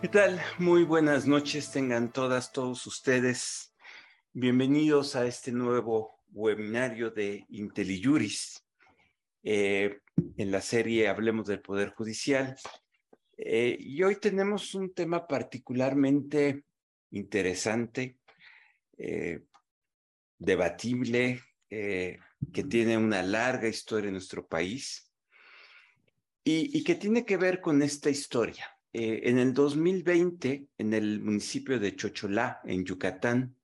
¿Qué tal? Muy buenas noches, tengan todas, todos ustedes. Bienvenidos a este nuevo webinario de IntelliJuris. Eh, en la serie Hablemos del Poder Judicial. Eh, y hoy tenemos un tema particularmente interesante, eh, debatible, que tiene una larga historia en nuestro país y que tiene que ver con esta historia. En el 2020, en el municipio de Chocholá, en Yucatán,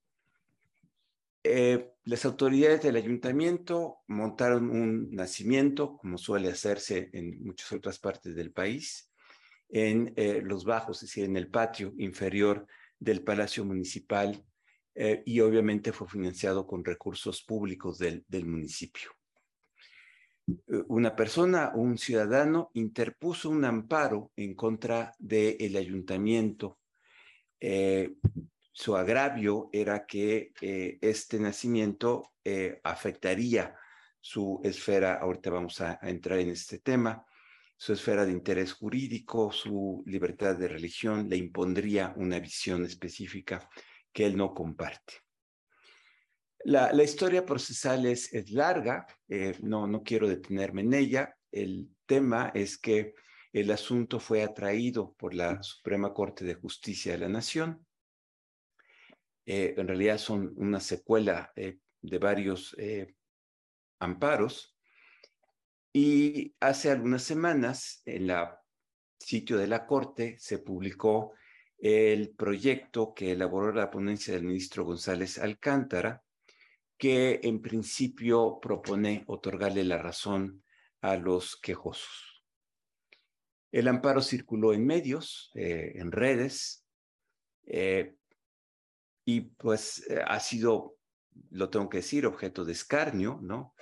las autoridades del ayuntamiento montaron un nacimiento, como suele hacerse en muchas otras partes del país, en eh, los bajos, es decir, en el patio inferior del Palacio Municipal eh, y obviamente fue financiado con recursos públicos del, del municipio. Eh, una persona, un ciudadano, interpuso un amparo en contra del ayuntamiento. su agravio era que este nacimiento afectaría su esfera, ahorita vamos a entrar en este tema, su esfera de interés jurídico, su libertad de religión, le impondría una visión específica que él no comparte. La, historia procesal es, larga, eh, no, no quiero detenerme en ella. El tema es que el asunto fue atraído por la Suprema Corte de Justicia de la Nación. Eh, en realidad son una secuela eh, de varios amparos y hace algunas semanas, en el sitio de la Corte, se publicó el proyecto que elaboró la ponencia del ministro González Alcántara, que en principio propone otorgarle la razón a los quejosos. El amparo circuló en medios, eh, en redes, eh, y pues eh, ha sido, lo tengo que decir, objeto de escarnio, ¿no?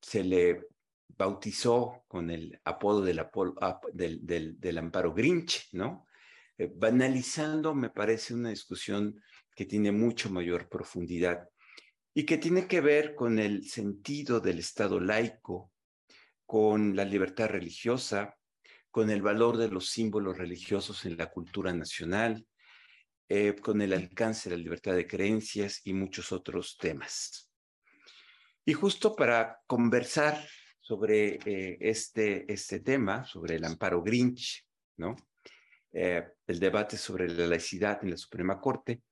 se le bautizó con el apodo del, amparo Grinch, ¿no? Banalizando me parece una discusión que tiene mucho mayor profundidad y que tiene que ver con el sentido del Estado laico, con la libertad religiosa, con el valor de los símbolos religiosos en la cultura nacional, eh, con el alcance de la libertad de creencias y muchos otros temas. Y justo para conversar sobre eh, este, este tema, sobre el amparo Grinch, ¿no? Eh, el debate sobre la laicidad en la Suprema Corte.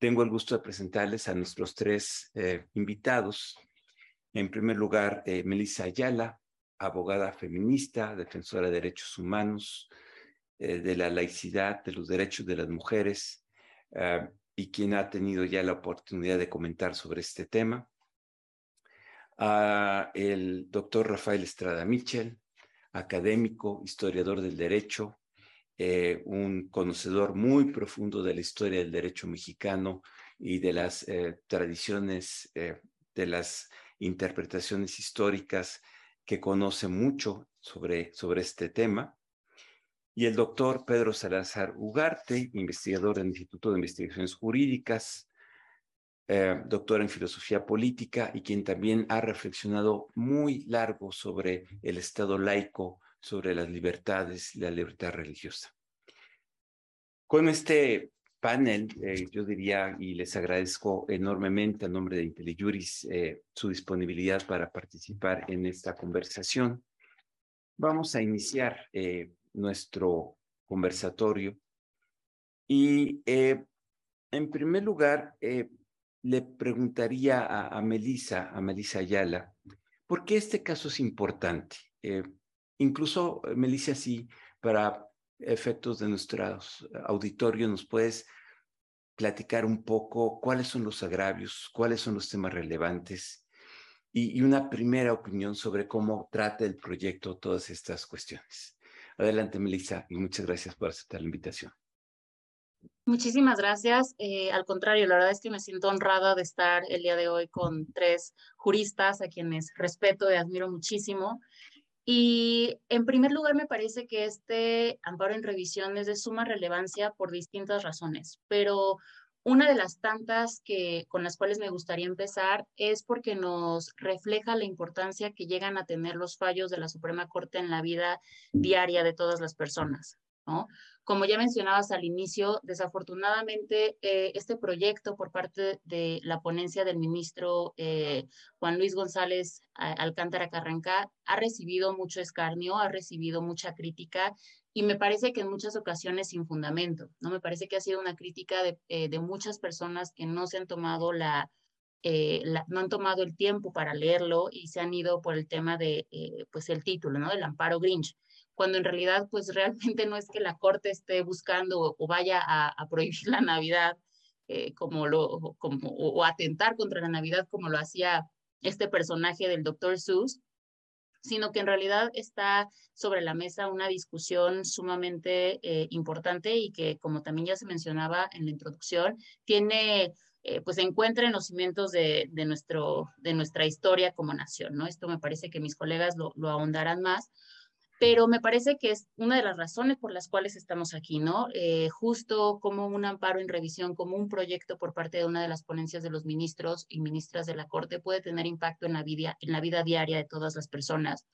Tengo el gusto de presentarles a nuestros tres eh, invitados. En primer lugar, Melissa Ayala, abogada feminista, defensora de derechos humanos, de la laicidad, de los derechos de las mujeres, y quien ha tenido ya la oportunidad de comentar sobre este tema a el doctor Rafael Estrada Mitchell, académico, historiador del derecho, eh, un conocedor muy profundo de la historia del derecho mexicano y de las eh, tradiciones, eh, de las interpretaciones históricas que conoce mucho sobre, sobre este tema. Y el doctor Pedro Salazar Ugarte, investigador del Instituto de Investigaciones Jurídicas, doctor en filosofía política y quien también ha reflexionado muy largo sobre el Estado laico, sobre las libertades y la libertad religiosa. Con este panel, eh, yo diría, y les agradezco enormemente a nombre de IntelliJuris eh, su disponibilidad para participar en esta conversación. Vamos a iniciar nuestro conversatorio y en primer lugar, le preguntaría a, a Melissa, a Melissa Ayala, ¿por qué este caso es importante? Eh, incluso, eh, Melissa, sí, para efectos de nuestros auditorios, ¿nos puedes platicar un poco cuáles son los agravios, cuáles son los temas relevantes y, y una primera opinión sobre cómo trata el proyecto todas estas cuestiones? Adelante, Melissa, y muchas gracias por aceptar la invitación. Muchísimas gracias. Eh, al contrario, la verdad es que me siento honrada de estar el día de hoy con tres juristas a quienes respeto y admiro muchísimo. Y en primer lugar, me parece que este amparo en revisión es de suma relevancia por distintas razones, pero una de las tantas que, con las cuales me gustaría empezar es porque nos refleja la importancia que llegan a tener los fallos de la Suprema Corte en la vida diaria de todas las personas. ¿No? Como ya mencionabas al inicio, desafortunadamente eh, este proyecto por parte de la ponencia del ministro eh, Juan Luis González Alcántara Carranca ha recibido mucho escarnio, ha recibido mucha crítica y me parece que en muchas ocasiones sin fundamento, ¿no? Me parece que ha sido una crítica de, eh, de muchas personas que no se han tomado la, la, no han tomado el tiempo para leerlo y se han ido por el tema de, pues el título, ¿no? Del amparo Grinch cuando en realidad pues realmente no es que la Corte esté buscando o, vaya a, prohibir la Navidad eh, como lo, como, o, atentar contra la Navidad como lo hacía este personaje del Dr. Seuss, sino que en realidad está sobre la mesa una discusión sumamente eh, importante y que, como también ya se mencionaba en la introducción, tiene, eh, pues encuentra en los cimientos de, de, nuestro, de nuestra historia como nación, ¿no? Esto me parece que mis colegas lo, lo ahondarán más, pero me parece que es una de las razones por las cuales estamos aquí, ¿no? Eh, justo como un amparo en revisión, como un proyecto por parte de una de las ponencias de los ministros y ministras de la Corte puede tener impacto en la vida, en la vida diaria de todas las personas.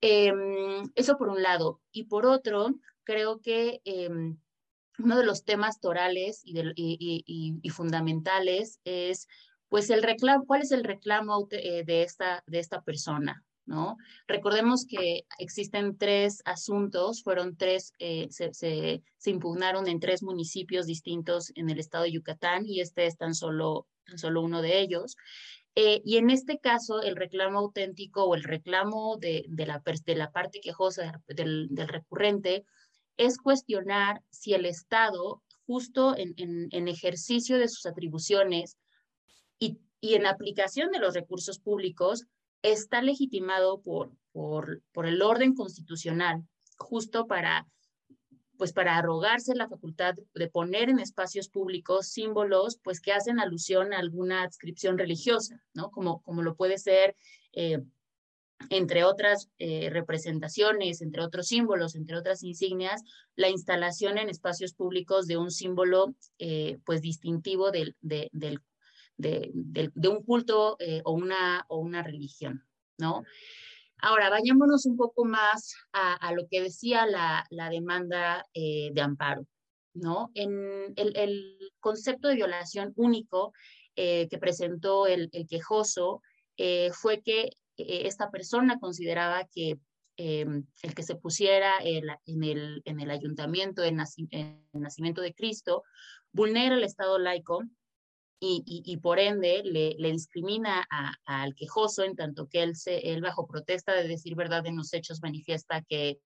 Em, eso por un lado. Y por otro, creo que em, uno de los temas torales y, fundamentales es, pues, el reclamo, ¿cuál es el reclamo eh, de, esta, de esta persona? Recordemos que existen tres asuntos, fueron tres, eh, se, impugnaron en tres municipios distintos en el estado de Yucatán y este es tan solo, solo uno de ellos. Eh, y en este caso, el reclamo auténtico o el reclamo de, de, la, de la parte quejosa del, del, recurrente es cuestionar si el Estado, justo en, en, en ejercicio de sus atribuciones y, y en aplicación de los recursos públicos, está legitimado por, por, el orden constitucional, justo para pues para arrogarse la facultad de poner en espacios públicos símbolos pues que hacen alusión a alguna adscripción religiosa, ¿no? Como, como lo puede ser, eh, entre otras eh, representaciones, entre otros símbolos, entre otras insignias, la instalación en espacios públicos de un símbolo eh, pues distintivo del, del, de, un culto eh, o, una, o una religión, ¿no? Ahora, vayámonos un poco más a, lo que decía la, demanda eh, de amparo, ¿no? En el, concepto de violación único eh, que presentó el, quejoso fue que esta persona consideraba que el que se pusiera en, el, en el ayuntamiento en, nacimiento de Cristo vulnera el Estado laico y, por ende le, discrimina al quejoso en tanto que él, se, él bajo protesta de decir verdad en los hechos manifiesta que,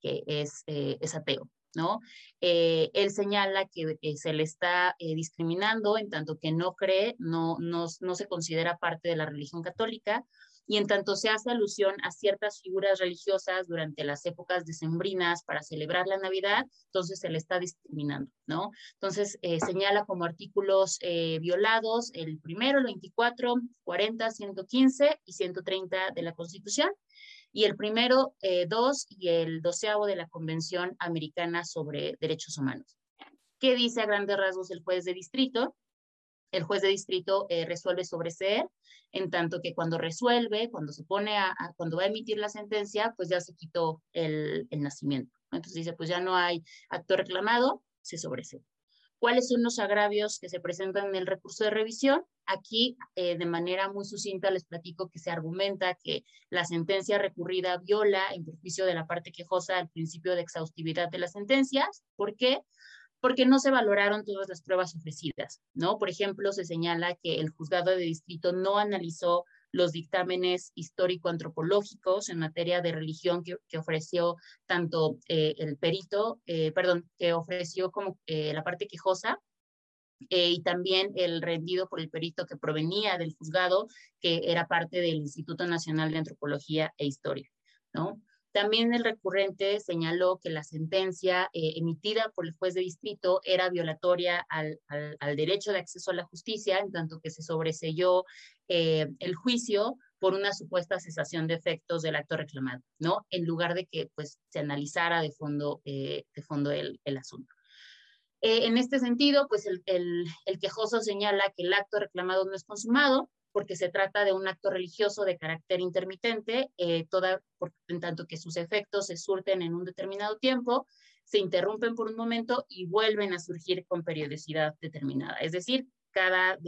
que es, eh, es ateo. ¿no? Eh, él señala que se le está eh, discriminando en tanto que no cree, no, no, no se considera parte de la religión católica, y en tanto se hace alusión a ciertas figuras religiosas durante las épocas decembrinas para celebrar la Navidad, entonces se le está discriminando, ¿no? Entonces eh, señala como artículos eh, violados el primero, el 24, 40, 115 y 130 de la Constitución, y el primero, eh, dos y el doceavo de la Convención Americana sobre Derechos Humanos. ¿Qué dice a grandes rasgos el juez de distrito? El juez de distrito eh, resuelve sobreseer, en tanto que cuando resuelve, cuando se pone a, cuando va a emitir la sentencia, pues ya se quitó el, nacimiento. Entonces dice, pues ya no hay acto reclamado, se sobresee. ¿Cuáles son los agravios que se presentan en el recurso de revisión? Aquí, eh, de manera muy sucinta, les platico que se argumenta que la sentencia recurrida viola en perjuicio de la parte quejosa el principio de exhaustividad de las sentencias. ¿Por qué? Porque no se valoraron todas las pruebas ofrecidas, ¿no? Por ejemplo, se señala que el juzgado de distrito no analizó los dictámenes histórico-antropológicos en materia de religión que, ofreció tanto eh, el perito, eh, perdón, que ofreció como eh, la parte quejosa, y también el rendido por el perito que provenía del juzgado, que era parte del Instituto Nacional de Antropología e Historia, ¿no? También el recurrente señaló que la sentencia eh, emitida por el juez de distrito era violatoria al, derecho de acceso a la justicia, en tanto que se sobreselló eh, el juicio por una supuesta cesación de efectos del acto reclamado, ¿no? En lugar de que pues, se analizara de fondo, eh, el, asunto. en este sentido, pues el quejoso señala que el acto reclamado no es consumado, porque se trata de un acto religioso de carácter intermitente, eh, toda, por, en tanto que sus efectos se surten en un determinado tiempo, se interrumpen por un momento y vuelven a surgir con periodicidad determinada. Es decir, cada,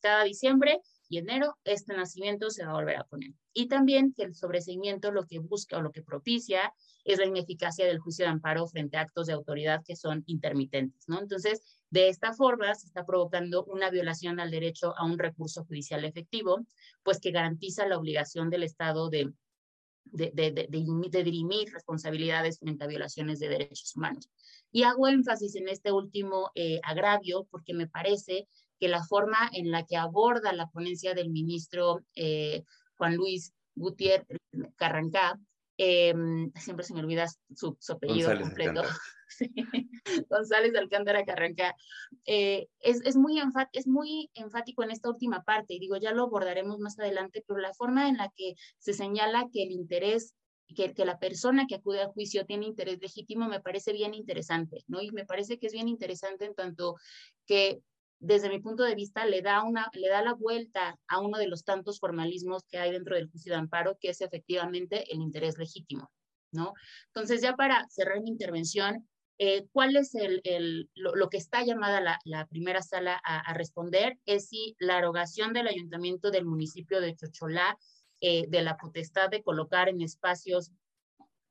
cada diciembre y enero, este nacimiento se va a volver a poner. Y también que el sobreseimiento lo que busca o lo que propicia es la ineficacia del juicio de amparo frente a actos de autoridad que son intermitentes, ¿no? Entonces, de esta forma se está provocando una violación al derecho a un recurso judicial efectivo, pues que garantiza la obligación del Estado de de, de, de, dirimir responsabilidades frente a violaciones de derechos humanos. Y hago énfasis en este último eh, agravio porque me parece que la forma en la que aborda la ponencia del ministro eh, Juan Luis Gutiérrez Carrancá, em, siempre se me olvida su, apellido completo, González Alcántara Carrancá, eh, es, es, muy es muy enfático en esta última parte, y digo, ya lo abordaremos más adelante, pero la forma en la que se señala que el interés que, que, la persona que acude al juicio tiene interés legítimo me parece bien interesante, ¿no? Y me parece que es bien interesante en tanto que desde mi punto de vista, le da, una, le da la vuelta a uno de los tantos formalismos que hay dentro del juicio de amparo, que es efectivamente el interés legítimo, ¿no? Entonces, ya para cerrar mi intervención, eh, ¿cuál es el, el lo, que está llamada la, primera sala a, a, responder? Es si la erogación del ayuntamiento del municipio de Chocholá eh, de la potestad de colocar en espacios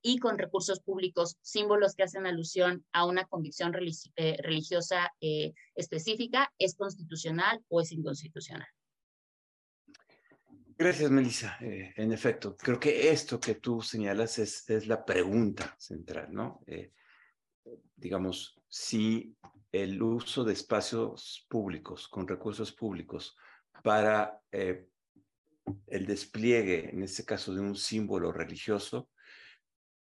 y con recursos públicos símbolos que hacen alusión a una convicción eh, religiosa eh, específica, ¿es constitucional o es inconstitucional? Gracias, Melissa. Eh, en efecto, creo que esto que tú señalas es, es la pregunta central, ¿no? digamos, si el uso de espacios públicos con recursos públicos para el despliegue, en este caso, de un símbolo religioso,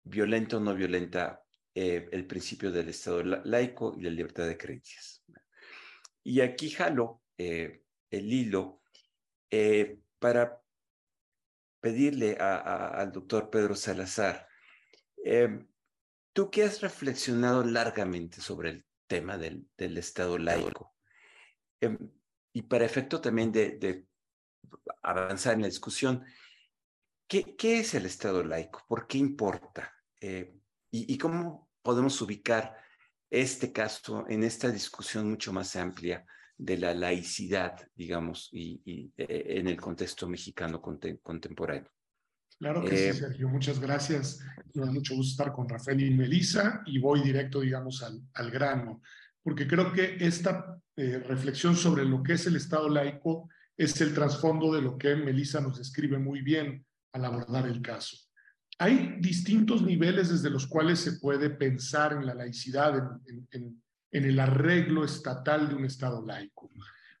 violenta o no violenta eh, el principio del Estado laico y la libertad de creencias. Y aquí jalo eh, el hilo eh, para pedirle al doctor Pedro Salazar, tú que has reflexionado largamente sobre el tema del, Estado laico, y para efecto también de avanzar en la discusión, ¿Qué, es el Estado laico? ¿Por qué importa? Eh, y, cómo podemos ubicar este caso en esta discusión mucho más amplia de la laicidad, digamos, y, eh, en el contexto mexicano contemporáneo? Claro que sí, eh, Sergio. Muchas gracias. Me da mucho gusto estar con Rafael y Melissa y voy directo, digamos, al, al grano, porque creo que esta reflexión sobre lo que es el Estado laico es el trasfondo de lo que Melissa nos describe muy bien al abordar el caso. Hay distintos niveles desde los cuales se puede pensar en la laicidad, en, el arreglo estatal de un Estado laico.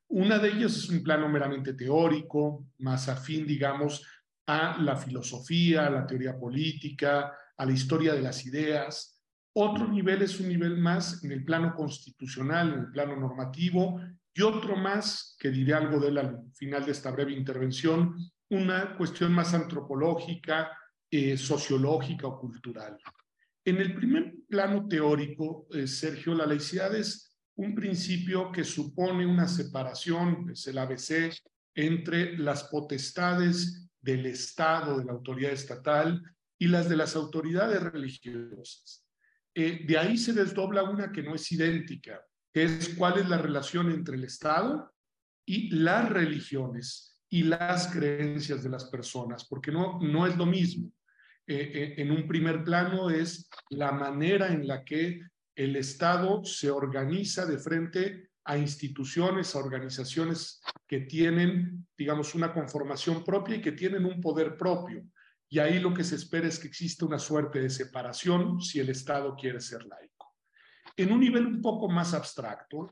Una de ellas es un plano meramente teórico, más afín, digamos, a la filosofía, a la teoría política, a la historia de las ideas. Otro nivel es un nivel más en el plano constitucional, en el plano normativo, y otro más, que diré algo de él al final de esta breve intervención, una cuestión más antropológica, eh, sociológica o cultural. En el primer plano teórico, eh, Sergio, la laicidad es un principio que supone una separación, es el ABC, entre las potestades del Estado, de la autoridad estatal, y las de las autoridades religiosas. Eh, de ahí se desdobla una que no es idéntica, que es cuál es la relación entre el Estado y las religiones y las creencias de las personas, porque no, no es lo mismo. Eh, eh, en un primer plano es la manera en la que el Estado se organiza de frente a instituciones, a organizaciones que tienen, digamos, una conformación propia y que tienen un poder propio. Y ahí lo que se espera es que exista una suerte de separación si el Estado quiere ser laico. En un nivel un poco más abstracto,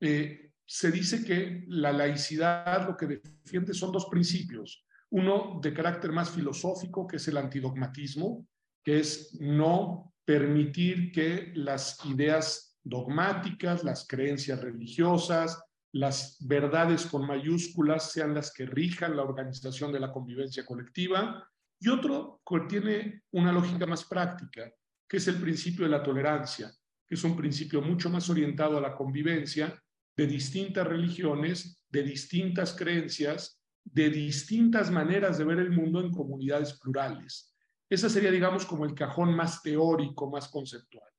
eh, se dice que la laicidad lo que defiende son dos principios. Uno de carácter más filosófico, que es el antidogmatismo, que es no permitir que las ideas dogmáticas, las creencias religiosas, las verdades con mayúsculas sean las que rijan la organización de la convivencia colectiva. Y otro que tiene una lógica más práctica, que es el principio de la tolerancia, que es un principio mucho más orientado a la convivencia de distintas religiones, de distintas creencias, de distintas maneras de ver el mundo en comunidades plurales. Ese sería, digamos, como el cajón más teórico, más conceptual.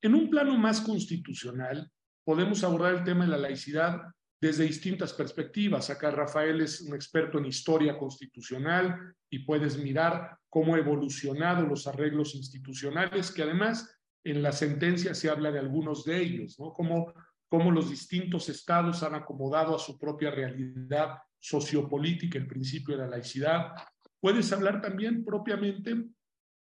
En un plano más constitucional, podemos abordar el tema de la laicidad desde distintas perspectivas. Acá Rafael es un experto en historia constitucional y puedes mirar cómo ha evolucionado los arreglos institucionales, que además en la sentencia se habla de algunos de ellos, ¿no? Cómo, cómo los distintos estados han acomodado a su propia realidad sociopolítica el principio de la laicidad. Puedes hablar también propiamente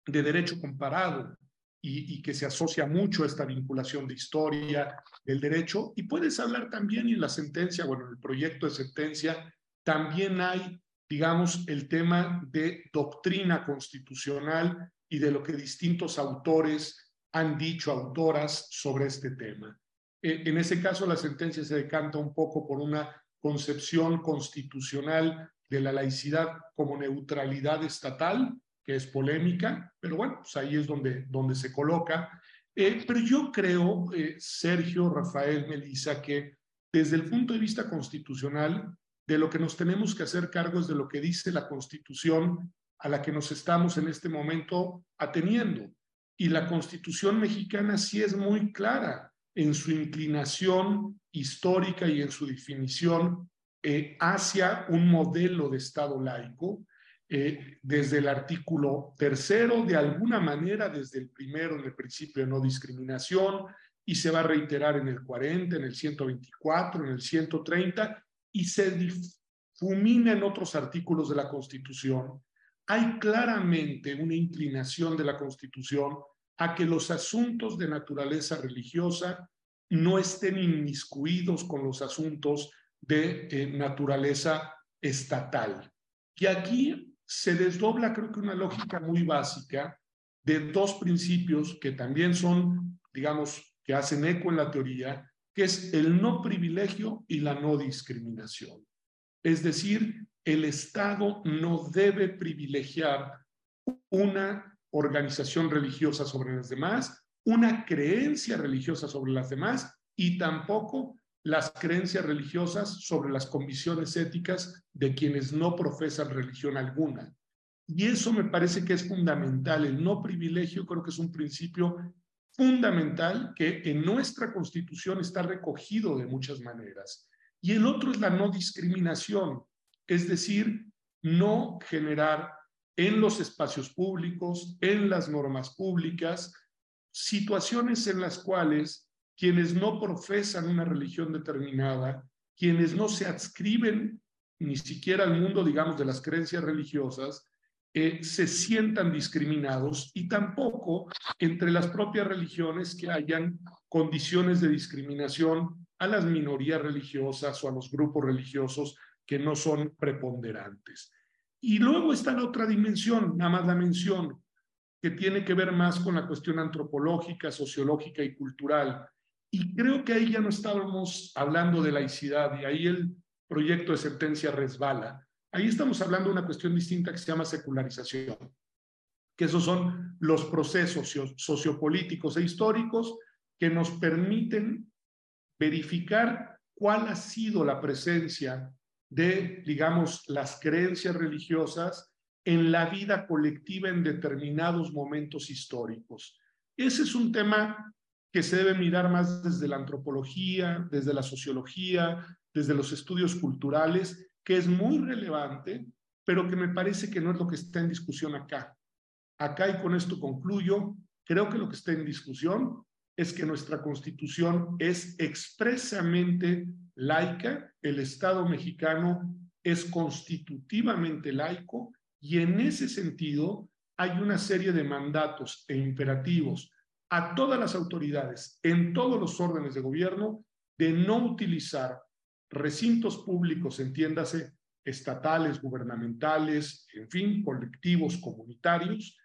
de derecho comparado, y, que se asocia mucho a esta vinculación de historia del derecho. Y puedes hablar también en la sentencia, bueno, en el proyecto de sentencia, también hay, digamos, el tema de doctrina constitucional y de lo que distintos autores han dicho, autoras, sobre este tema. E, en ese caso, la sentencia se decanta un poco por una concepción constitucional de la laicidad como neutralidad estatal, que es polémica, pero bueno, pues ahí es donde, donde se coloca. Eh, pero yo creo, eh, Sergio, Rafael, Melissa, que desde el punto de vista constitucional, de lo que nos tenemos que hacer cargo es de lo que dice la Constitución a la que nos estamos en este momento ateniendo. Y la Constitución mexicana sí es muy clara en su inclinación histórica y en su definición eh, hacia un modelo de Estado laico eh, desde el artículo tercero, de alguna manera desde el primero en el principio de no discriminación, y se va a reiterar en el 40, en el 124, en el 130, y se difumina en otros artículos de la Constitución. Hay claramente una inclinación de la Constitución a que los asuntos de naturaleza religiosa no estén inmiscuidos con los asuntos de eh, naturaleza estatal. Y aquí se desdobla, creo que una lógica muy básica de dos principios que también son, digamos, que hacen eco en la teoría, que es el no privilegio y la no discriminación. Es decir, el Estado no debe privilegiar una organización religiosa sobre las demás, una creencia religiosa sobre las demás y tampoco las creencias religiosas sobre las convicciones éticas de quienes no profesan religión alguna. Y eso me parece que es fundamental. El no privilegio creo que es un principio fundamental que en nuestra constitución está recogido de muchas maneras. Y el otro es la no discriminación, es decir, no generar en los espacios públicos, en las normas públicas, situaciones en las cuales quienes no profesan una religión determinada, quienes no se adscriben ni siquiera al mundo, digamos, de las creencias religiosas, eh, se sientan discriminados y tampoco entre las propias religiones que hayan condiciones de discriminación a las minorías religiosas o a los grupos religiosos que no son preponderantes. Y luego está la otra dimensión, nada más la mención, que tiene que ver más con la cuestión antropológica, sociológica y cultural, y creo que ahí ya no estábamos hablando de laicidad y ahí el proyecto de sentencia resbala. Ahí estamos hablando de una cuestión distinta que se llama secularización, que esos son los procesos sociopolíticos e históricos que nos permiten verificar cuál ha sido la presencia de, digamos, las creencias religiosas en la vida colectiva en determinados momentos históricos. Ese es un tema que se debe mirar más desde la antropología, desde la sociología, desde los estudios culturales, que es muy relevante, pero que me parece que no es lo que está en discusión acá. Acá, y con esto concluyo, creo que lo que está en discusión es que nuestra constitución es expresamente laica, el Estado mexicano es constitutivamente laico y en ese sentido hay una serie de mandatos e imperativos a todas las autoridades en todos los órdenes de gobierno de no utilizar recintos públicos, entiéndase, estatales, gubernamentales, en fin, colectivos comunitarios,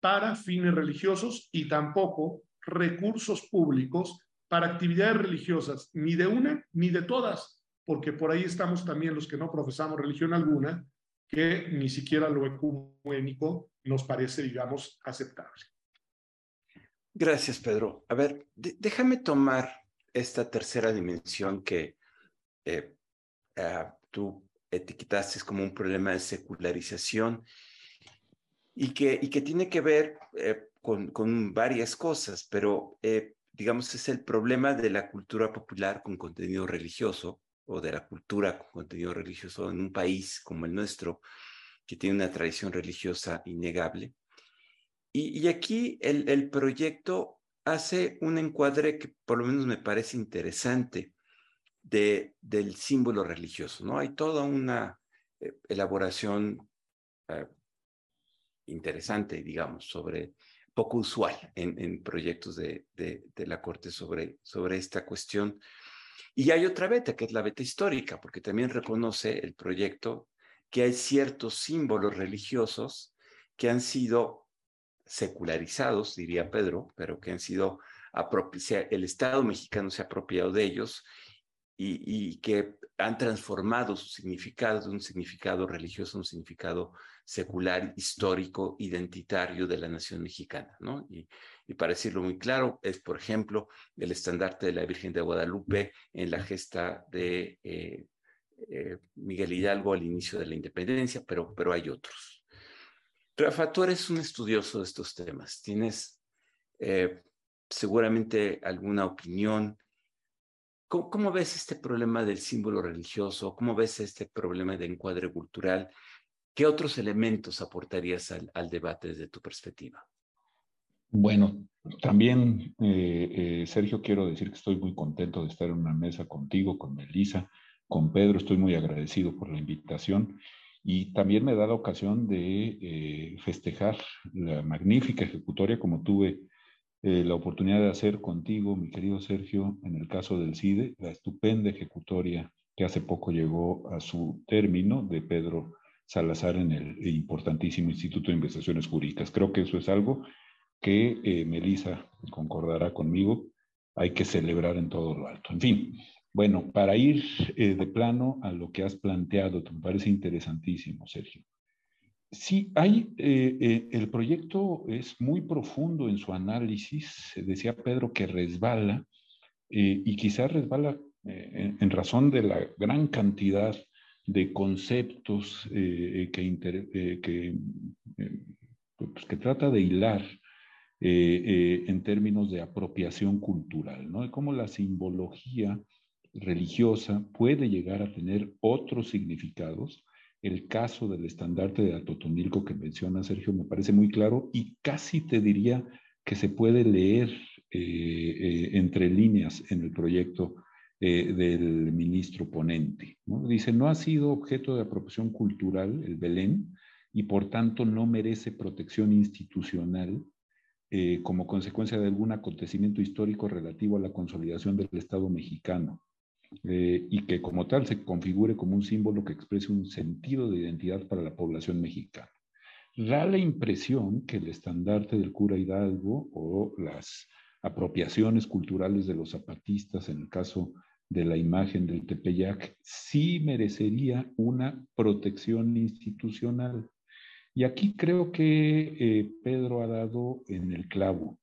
para fines religiosos y tampoco recursos públicos para actividades religiosas, ni de una ni de todas, porque por ahí estamos también los que no profesamos religión alguna, que ni siquiera lo ecuménico nos parece, digamos, aceptable. Gracias, Pedro. A ver, déjame tomar esta tercera dimensión que eh, tú etiquetaste como un problema de secularización y que, y que tiene que ver eh, con, varias cosas, pero eh, digamos, es el problema de la cultura popular con contenido religioso o de la cultura con contenido religioso en un país como el nuestro, que tiene una tradición religiosa innegable. Y, aquí el, el, proyecto hace un encuadre que por lo menos me parece interesante de, del símbolo religioso, ¿no? Hay toda una eh, elaboración eh, interesante, digamos, sobre poco usual en, proyectos de, la Corte sobre, esta cuestión. Y hay otra beta, que es la beta histórica, porque también reconoce el proyecto que hay ciertos símbolos religiosos que han sido secularizados, diría Pedro, pero que han sido el Estado mexicano se ha apropiado de ellos y, que han transformado su significado de un significado religioso a un significado secular, histórico, identitario de la nación mexicana, ¿no? Y, para decirlo muy claro, es, por ejemplo, el estandarte de la Virgen de Guadalupe en la gesta de eh, eh, Miguel Hidalgo al inicio de la independencia, pero, pero hay otros. Rafa, tú eres un estudioso de estos temas, tienes eh, seguramente alguna opinión. ¿Cómo, ¿Cómo, ves este problema del símbolo religioso? ¿Cómo ves este problema de encuadre cultural? ¿Qué otros elementos aportarías al, al debate desde tu perspectiva? Bueno, también, eh, eh, Sergio, quiero decir que estoy muy contento de estar en una mesa contigo, con Melissa, con Pedro. Estoy muy agradecido por la invitación y también me da la ocasión de eh, festejar la magnífica ejecutoria como tuve eh, la oportunidad de hacer contigo, mi querido Sergio, en el caso del CIDE, la estupenda ejecutoria que hace poco llegó a su término de Pedro Salazar en el importantísimo Instituto de Investigaciones Jurídicas. Creo que eso es algo que eh, Melissa concordará conmigo, hay que celebrar en todo lo alto. En fin, bueno, para ir eh, de plano a lo que has planteado, me parece interesantísimo, Sergio. Sí, hay, eh, eh, el proyecto es muy profundo en su análisis, decía Pedro que resbala, eh, y quizás resbala en, razón de la gran cantidad de conceptos pues, que, trata de hilar en términos de apropiación cultural, ¿no? De cómo la simbología religiosa puede llegar a tener otros significados el caso del estandarte de Atotonilco que menciona Sergio me parece muy claro y casi te diría que se puede leer eh, eh, entre líneas en el proyecto eh, del ministro ponente. Dice, no ha sido objeto de apropiación cultural el Belén y por tanto no merece protección institucional como consecuencia de algún acontecimiento histórico relativo a la consolidación del Estado mexicano. Eh, y que como tal se configure como un símbolo que exprese un sentido de identidad para la población mexicana. Da la impresión que el estandarte del cura Hidalgo o las apropiaciones culturales de los zapatistas, en el caso de la imagen del Tepeyac, sí merecería una protección institucional. Y aquí creo que eh, Pedro ha dado en el clavo.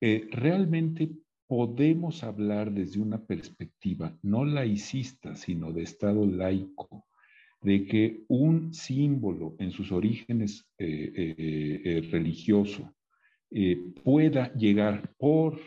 Eh, realmente podemos hablar desde una perspectiva no laicista, sino de Estado laico, de que un símbolo en sus orígenes eh, eh, eh, religioso pueda llegar por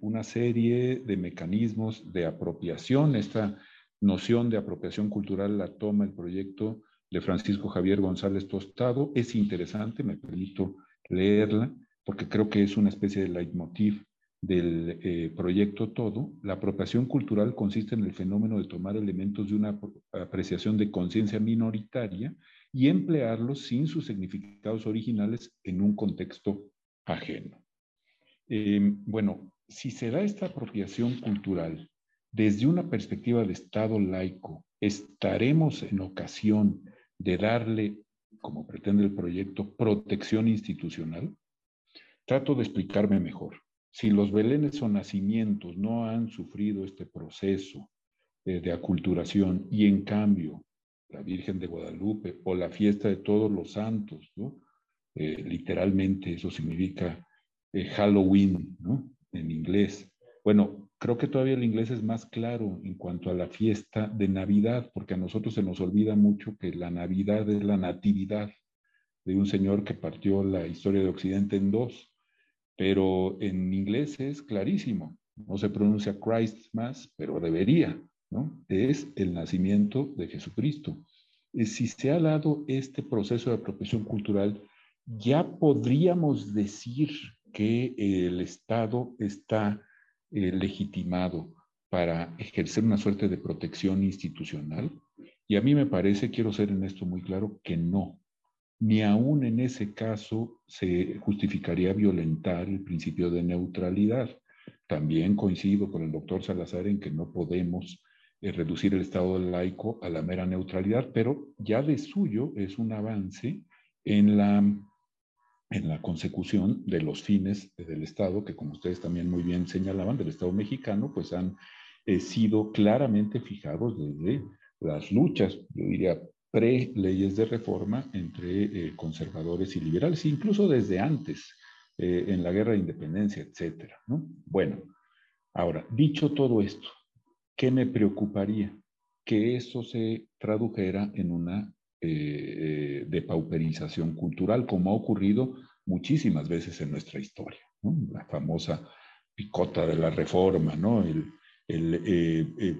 una serie de mecanismos de apropiación. Esta noción de apropiación cultural la toma el proyecto de Francisco Javier González Tostado. Es interesante, me permito leerla, porque creo que es una especie de leitmotiv del eh, proyecto todo, la apropiación cultural consiste en el fenómeno de tomar elementos de una apreciación de conciencia minoritaria y emplearlos sin sus significados originales en un contexto ajeno. Em, bueno, si se da esta apropiación cultural desde una perspectiva de Estado laico, estaremos en ocasión de darle, como pretende el proyecto, protección institucional. Trato de explicarme mejor. Si los belenes o nacimientos no han sufrido este proceso eh, de aculturación y en cambio la Virgen de Guadalupe o la fiesta de todos los santos. Eh, literalmente eso significa eh, Halloween. En inglés. Bueno, creo que todavía el inglés es más claro en cuanto a la fiesta de Navidad, porque a nosotros se nos olvida mucho que la Navidad es la natividad de un señor que partió la historia de Occidente en dos pero en inglés es clarísimo. No se pronuncia Christ más, pero debería, ¿no? Es el nacimiento de Jesucristo. Si se ha dado este proceso de apropiación cultural, ya podríamos decir que el Estado está eh, legitimado para ejercer una suerte de protección institucional. Y a mí me parece, quiero ser en esto muy claro, que no. Ni aún en ese caso se justificaría violentar el principio de neutralidad. También coincido con el doctor Salazar en que no podemos eh, reducir el Estado laico a la mera neutralidad, pero ya de suyo es un avance en la en la consecución de los fines del Estado, que como ustedes también muy bien señalaban, del Estado mexicano, pues han eh, sido claramente fijados desde las luchas, yo diría, pre-leyes de reforma entre eh, conservadores y liberales, incluso desde antes, eh, en la guerra de independencia, etcétera, ¿no? Bueno, ahora, dicho todo esto, ¿qué me preocuparía? Que eso se tradujera en una eh, de pauperización cultural, como ha ocurrido muchísimas veces en nuestra historia. La famosa picota de la reforma, ¿no? el,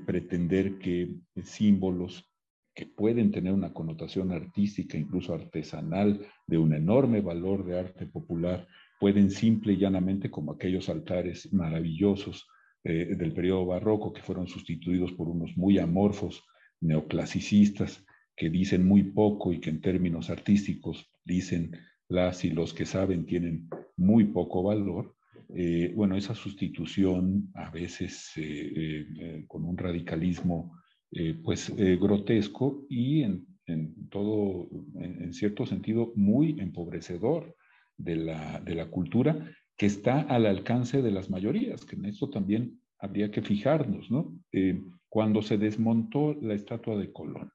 pretender que símbolos que pueden tener una connotación artística, incluso artesanal, de un enorme valor de arte popular, pueden simple y llanamente, como aquellos altares maravillosos del periodo barroco que fueron sustituidos por unos muy amorfos neoclasicistas, que dicen muy poco y que en términos artísticos dicen las y los que saben tienen muy poco valor, eh, bueno, esa sustitución a veces eh, eh, con un radicalismo pues grotesco y en, todo, en, cierto sentido, muy empobrecedor de la, de la cultura que está al alcance de las mayorías, que en esto también habría que fijarnos, ¿no? cuando se desmontó la estatua de Colón,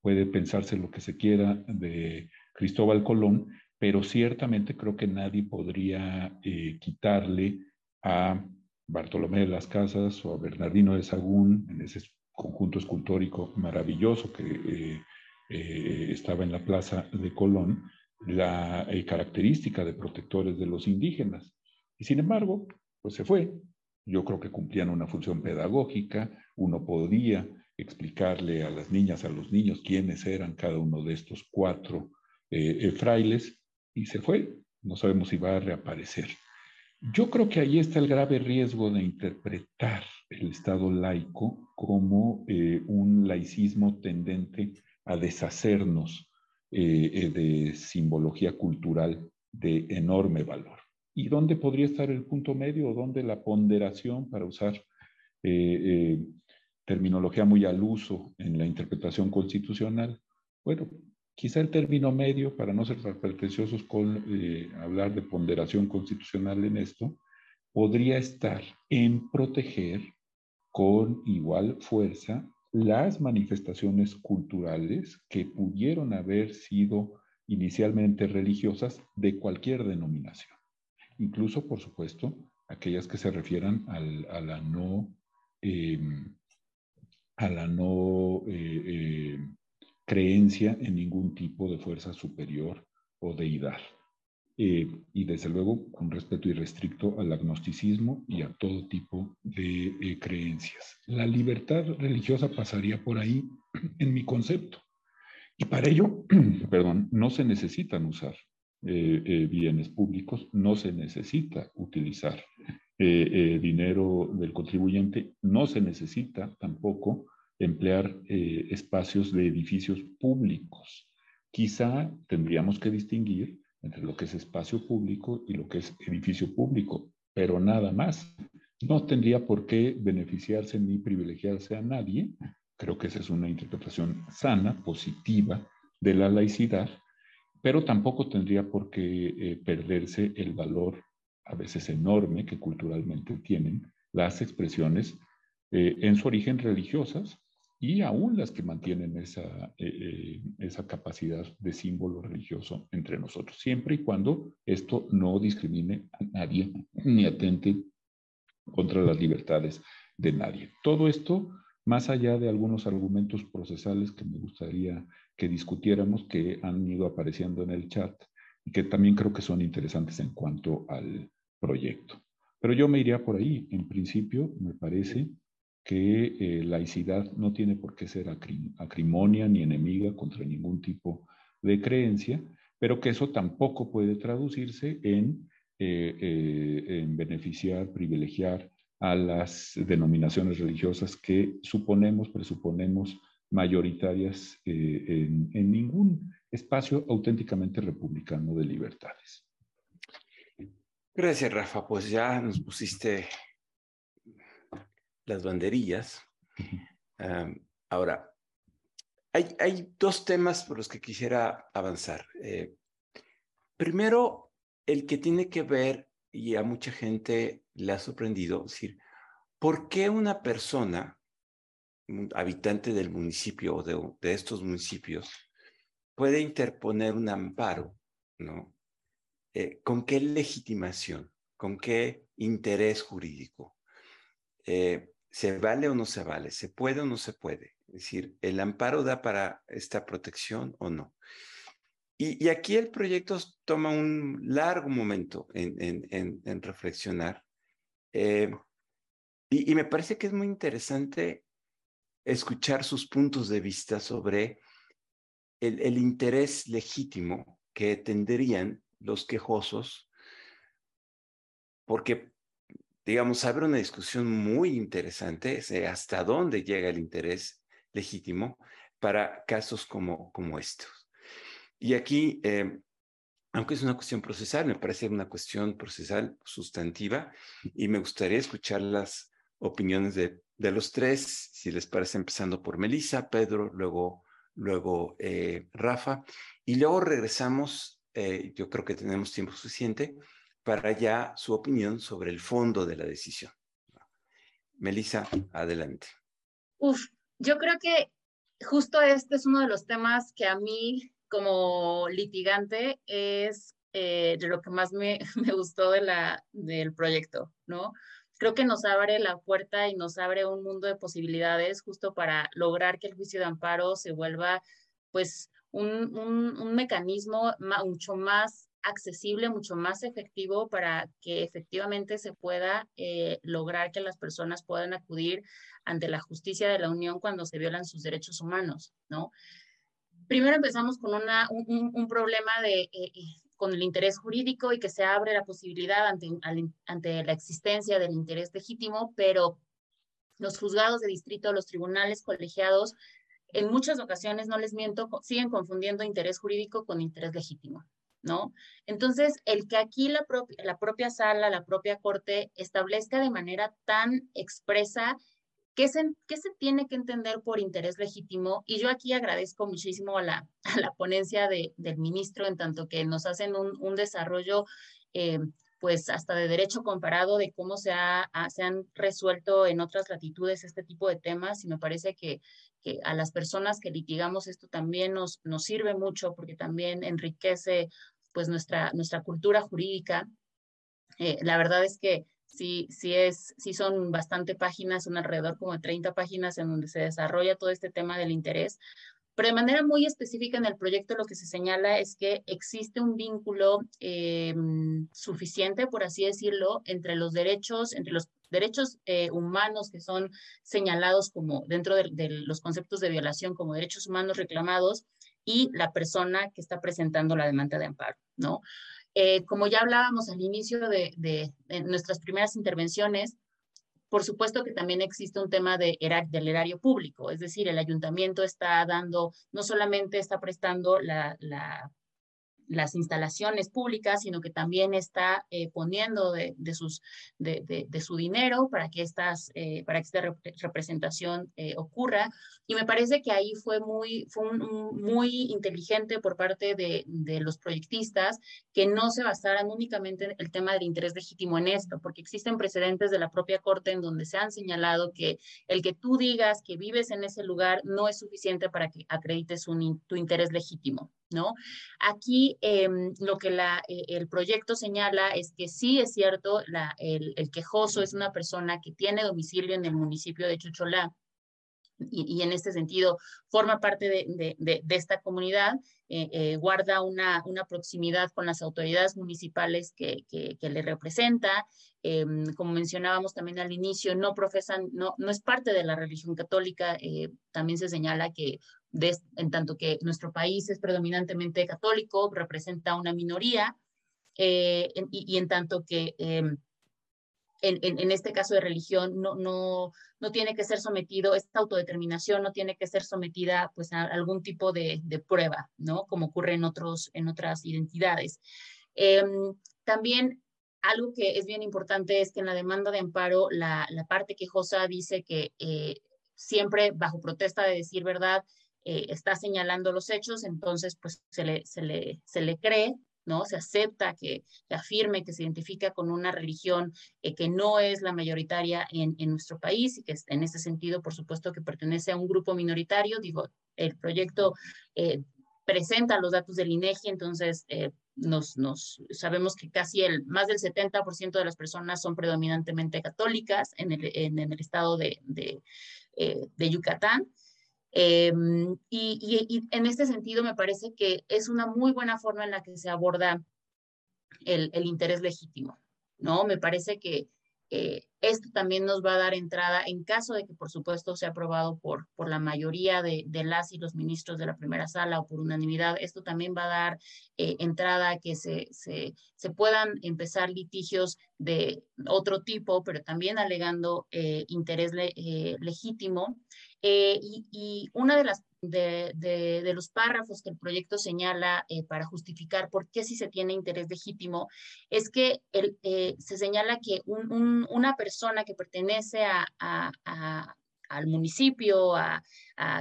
puede pensarse lo que se quiera de Cristóbal Colón, pero ciertamente creo que nadie podría eh, quitarle a Bartolomé de las Casas o a Bernardino de Sagún en ese conjunto escultórico maravilloso que eh, eh, estaba en la plaza de Colón, la característica de protectores de los indígenas. Y sin embargo, pues se fue. Yo creo que cumplían una función pedagógica, uno podía explicarle a las niñas, a los niños, quiénes eran cada uno de estos cuatro eh, eh, frailes y se fue. No sabemos si va a reaparecer. Yo creo que ahí está el grave riesgo de interpretar el Estado laico como eh, un laicismo tendente a deshacernos de simbología cultural de enorme valor. ¿Y dónde podría estar el punto medio o dónde la ponderación para usar terminología muy al uso en la interpretación constitucional. Bueno, quizá el término medio, para no ser pretenciosos con eh, hablar de ponderación constitucional en esto, podría estar en proteger con igual fuerza las manifestaciones culturales que pudieron haber sido inicialmente religiosas de cualquier denominación. Incluso, por supuesto, aquellas que se refieran al, a la no em, a la no eh, eh, creencia en ningún tipo de fuerza superior o deidad. Eh, y desde luego con respeto irrestricto al agnosticismo y a todo tipo de creencias. La libertad religiosa pasaría por ahí en mi concepto. Y para ello, perdón, no se necesitan usar bienes públicos, no se necesita utilizar eh, eh, dinero del contribuyente, no se necesita tampoco emplear eh, espacios de edificios públicos. Quizá tendríamos que distinguir entre lo que es espacio público y lo que es edificio público, pero nada más. No tendría por qué beneficiarse ni privilegiarse a nadie. Creo que esa es una interpretación sana, positiva de la laicidad, pero tampoco tendría por qué perderse el valor a veces enorme que culturalmente tienen las expresiones eh, en su origen religiosas y aún las que mantienen esa, eh, eh, esa capacidad de símbolo religioso entre nosotros, siempre y cuando esto no discrimine a nadie ni atente contra las libertades de nadie. Todo esto, más allá de algunos argumentos procesales que me gustaría que discutiéramos, que han ido apareciendo en el chat, y que también creo que son interesantes en cuanto al proyecto. Pero yo me iría por ahí. En principio, me parece que eh, laicidad no tiene por qué ser acrimonia ni enemiga contra ningún tipo de creencia, pero que eso tampoco puede traducirse en, eh, eh, en beneficiar, privilegiar a las denominaciones religiosas que suponemos, presuponemos mayoritarias en, en ningún espacio auténticamente republicano de libertades. Gracias, Rafa. Pues ya nos pusiste las banderillas. ahora, hay, dos temas por los que quisiera avanzar. Eh, primero, el que tiene que ver, y a mucha gente le ha sorprendido, es decir, ¿por qué una persona, un habitante del municipio o de, de estos municipios, puede interponer un amparo, ¿no? Eh, ¿con qué legitimación? ¿Con qué interés jurídico? Eh, ¿Se vale o no se vale? ¿Se puede o no se puede? Es decir, ¿el amparo da para esta protección o no? Y, aquí el proyecto toma un largo momento en, reflexionar. Eh, y, me parece que es muy interesante escuchar sus puntos de vista sobre el interés legítimo que tendrían los quejosos, porque, digamos, abre una discusión muy interesante de hasta dónde llega el interés legítimo para casos como, como estos. Y aquí, eh, aunque es una cuestión procesal, me parece una cuestión procesal sustantiva y me gustaría escuchar las opiniones de, de los tres, si les parece, empezando por Melissa, Pedro, luego, luego eh, Rafa, y luego regresamos eh, yo creo que tenemos tiempo suficiente para ya su opinión sobre el fondo de la decisión. Melissa, adelante. Uf, yo creo que justo este es uno de los temas que a mí como litigante es eh, de lo que más me, me gustó de la, del proyecto, ¿no? Creo que nos abre la puerta y nos abre un mundo de posibilidades justo para lograr que el juicio de amparo se vuelva, pues, un, un, mecanismo mucho más accesible, mucho más efectivo para que efectivamente se pueda eh, lograr que las personas puedan acudir ante la justicia de la Unión cuando se violan sus derechos humanos, ¿no? Primero empezamos con una, un, problema de, eh, eh, con el interés jurídico y que se abre la posibilidad ante, ante la existencia del interés legítimo, pero los juzgados de distrito, los tribunales colegiados en muchas ocasiones, no les miento, siguen confundiendo interés jurídico con interés legítimo, ¿no? Entonces, el que aquí la, la propia sala, la propia corte establezca de manera tan expresa qué se, qué se tiene que entender por interés legítimo, y yo aquí agradezco muchísimo a la, a la ponencia de, del ministro, en tanto que nos hacen un, un desarrollo eh, pues hasta de derecho comparado de cómo se, ha, se han resuelto en otras latitudes este tipo de temas y me parece que, que a las personas que litigamos esto también nos, nos sirve mucho porque también enriquece pues nuestra, nuestra cultura jurídica. Eh, la verdad es que sí, sí, es, sí son bastante páginas, son alrededor como de 30 páginas en donde se desarrolla todo este tema del interés, pero de manera muy específica en el proyecto lo que se señala es que existe un vínculo eh, suficiente, por así decirlo, entre los derechos, entre los derechos eh, humanos que son señalados como dentro de, los conceptos de violación como derechos humanos reclamados y la persona que está presentando la demanda de amparo, ¿no? Eh, como ya hablábamos al inicio de, de nuestras primeras intervenciones, por supuesto que también existe un tema de del erario público, es decir, el ayuntamiento está dando, no solamente está prestando la, la las instalaciones públicas, sino que también está eh, poniendo de, sus, de, su dinero para que, estas, eh, para que esta representación eh, ocurra. Y me parece que ahí fue muy, fue muy inteligente por parte de, los proyectistas que no se basaran únicamente en el tema del interés legítimo en esto, porque existen precedentes de la propia Corte en donde se han señalado que el que tú digas que vives en ese lugar no es suficiente para que acredites un, tu interés legítimo. ¿No? Aquí em, lo que eh, el proyecto señala es que sí es cierto, la, el, quejoso es una persona que tiene domicilio en el municipio de Chucholá y, en este sentido forma parte de, de, de, esta comunidad, eh, eh, guarda una, una, proximidad con las autoridades municipales que, que, que le representa. Eh, como mencionábamos también al inicio, no profesan, no, no es parte de la religión católica. también se señala que en tanto que nuestro país es predominantemente católico, representa una minoría, y, y, en tanto que en, este caso de religión no, no, no tiene que ser sometido, esta autodeterminación no tiene que ser sometida pues a algún tipo de, prueba, ¿no? Como ocurre en, otros, en otras identidades. Em, también algo que es bien importante es que en la demanda de amparo la, parte quejosa dice que eh, siempre bajo protesta de decir verdad eh, está señalando los hechos, entonces pues se le, se le, se le cree ¿no? Se acepta que, afirme que se identifica con una religión eh, que no es la mayoritaria en, nuestro país y que en ese sentido, por supuesto, que pertenece a un grupo minoritario. Digo, el proyecto eh, presenta los datos del INEGI, entonces eh, nos, sabemos que casi el, más del 70% de las personas son predominantemente católicas en el, en, el estado de, de Yucatán. Em, y, en este sentido me parece que es una muy buena forma en la que se aborda el, interés legítimo, ¿no? Me parece que eh, esto también nos va a dar entrada en caso de que, por supuesto, sea aprobado por, por la mayoría de, las y los ministros de la primera sala o por unanimidad. Esto también va a dar eh, entrada a que se, se, se, puedan empezar litigios de otro tipo, pero también alegando eh, interés legítimo. Eh, y, una de las de, de, los párrafos que el proyecto señala eh, para justificar por qué si se tiene interés legítimo es que el, eh, se señala que un, una persona que pertenece a, a, al municipio, a,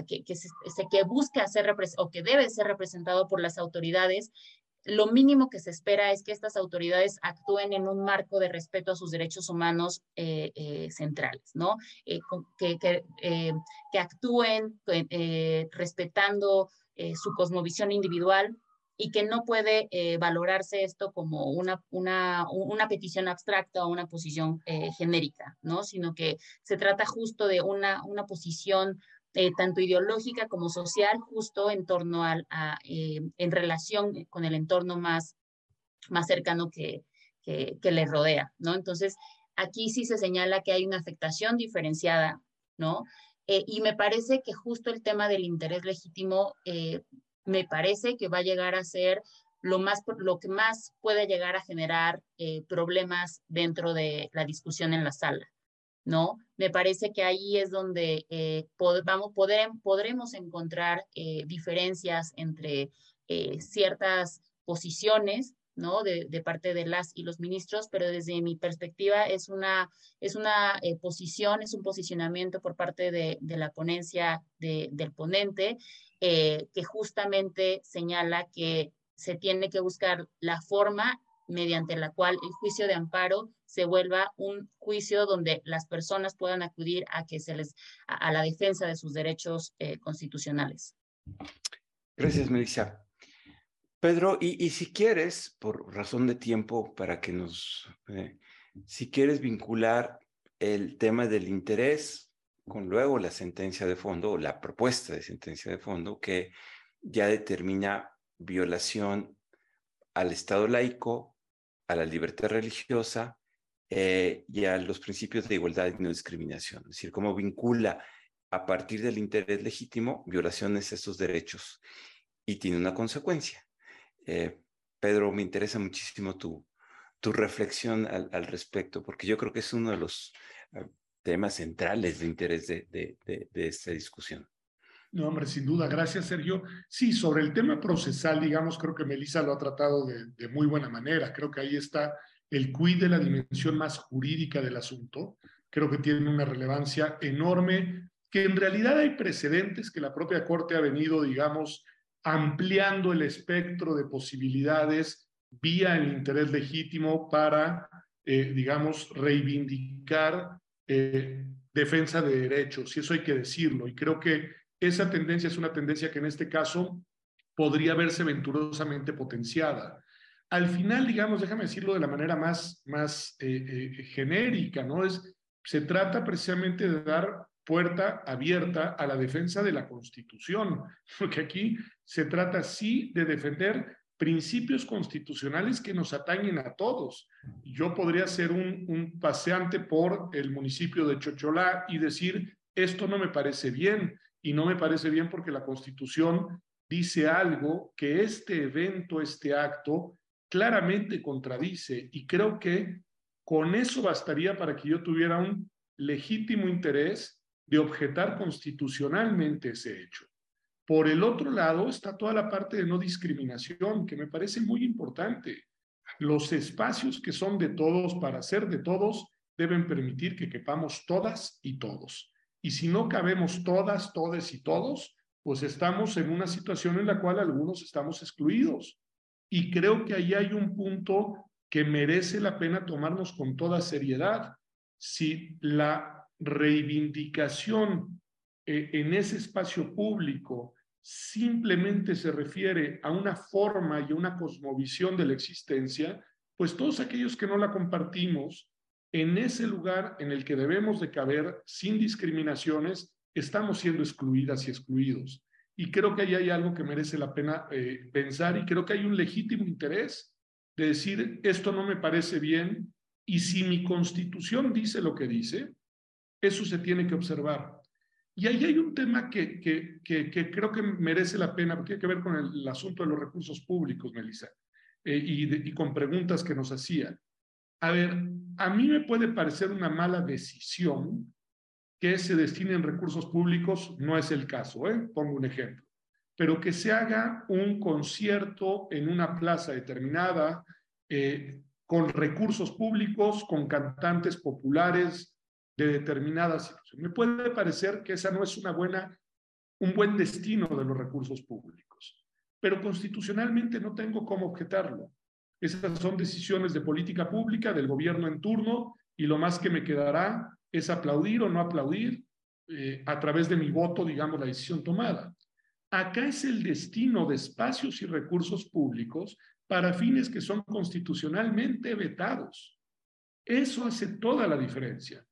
que, que, se, que busca ser o que debe ser representado por las autoridades, lo mínimo que se espera es que estas autoridades actúen en un marco de respeto a sus derechos humanos eh, eh, centrales, ¿no? Eh, que, que, actúen respetando su cosmovisión individual y que no puede valorarse esto como una, una, una, petición abstracta o una posición genérica, ¿no? Sino que se trata justo de una, una posición eh, tanto ideológica como social, justo en torno al, a, eh, en relación con el entorno más, más cercano que, que, le rodea, ¿no? Entonces, aquí sí se señala que hay una afectación diferenciada, ¿no? Eh, y me parece que justo el tema del interés legítimo, me parece que va a llegar a ser lo, más, lo que más puede llegar a generar problemas dentro de la discusión en la sala. ¿no? Me parece que ahí es donde eh, vamos, poder, podremos encontrar eh, diferencias entre eh, ciertas posiciones, ¿no? De, parte de las y los ministros, pero desde mi perspectiva es una, es una posición, es un posicionamiento por parte de, la ponencia del ponente que justamente señala que se tiene que buscar la forma mediante la cual el juicio de amparo se vuelva un juicio donde las personas puedan acudir a que se les a, la defensa de sus derechos eh, constitucionales. Gracias, Melissa. Pedro, y, si quieres, por razón de tiempo, para que nos, eh, si quieres vincular el tema del interés con luego la sentencia de fondo la propuesta de sentencia de fondo que ya determina violación al Estado laico, a la libertad religiosa eh, y a los principios de igualdad y no discriminación. Es decir, cómo vincula a partir del interés legítimo violaciones a estos derechos y tiene una consecuencia. Eh, Pedro, me interesa muchísimo tu, tu reflexión al, al, respecto, porque yo creo que es uno de los eh, temas centrales de interés de, de, de, esta discusión. No, hombre, sin duda. Gracias, Sergio. Sí, sobre el tema procesal, digamos, creo que Melissa lo ha tratado de, muy buena manera. Creo que ahí está el quid de la dimensión más jurídica del asunto. Creo que tiene una relevancia enorme, que en realidad hay precedentes que la propia Corte ha venido, digamos, ampliando el espectro de posibilidades vía el interés legítimo para, eh, digamos, reivindicar eh, defensa de derechos, y eso hay que decirlo. Y creo que esa tendencia es una tendencia que en este caso podría verse venturosamente potenciada. Al final, digamos, déjame decirlo de la manera más, más eh, eh, genérica, ¿no? Es, se trata precisamente de dar puerta abierta a la defensa de la Constitución, porque aquí se trata sí de defender principios constitucionales que nos atañen a todos. Yo podría ser un, paseante por el municipio de Chocholá y decir, esto no me parece bien, y no me parece bien porque la Constitución dice algo que este evento, este acto, claramente contradice, y creo que con eso bastaría para que yo tuviera un legítimo interés de objetar constitucionalmente ese hecho. Por el otro lado está toda la parte de no discriminación, que me parece muy importante. Los espacios que son de todos para ser de todos deben permitir que quepamos todas y todos. Y si no cabemos todas, todes y todos, pues estamos en una situación en la cual algunos estamos excluidos. Y creo que ahí hay un punto que merece la pena tomarnos con toda seriedad. Si la reivindicación eh, en ese espacio público simplemente se refiere a una forma y una cosmovisión de la existencia, pues todos aquellos que no la compartimos, en ese lugar en el que debemos de caber sin discriminaciones, estamos siendo excluidas y excluidos. Y creo que ahí hay algo que merece la pena eh, pensar y creo que hay un legítimo interés de decir, esto no me parece bien y si mi constitución dice lo que dice, eso se tiene que observar. Y ahí hay un tema que, que, que, creo que merece la pena, porque tiene que ver con el, asunto de los recursos públicos, Melissa, eh, y, con preguntas que nos hacía. A ver, a mí me puede parecer una mala decisión que se destinen recursos públicos, no es el caso, ¿eh? pongo un ejemplo, pero que se haga un concierto en una plaza determinada eh, con recursos públicos, con cantantes populares, de determinada situación. Me puede parecer que esa no es una buena, un buen destino de los recursos públicos, pero constitucionalmente no tengo cómo objetarlo. Esas son decisiones de política pública del gobierno en turno y lo más que me quedará es aplaudir o no aplaudir eh, a través de mi voto, digamos, la decisión tomada. Acá es el destino de espacios y recursos públicos para fines que son constitucionalmente vetados. Eso hace toda la diferencia.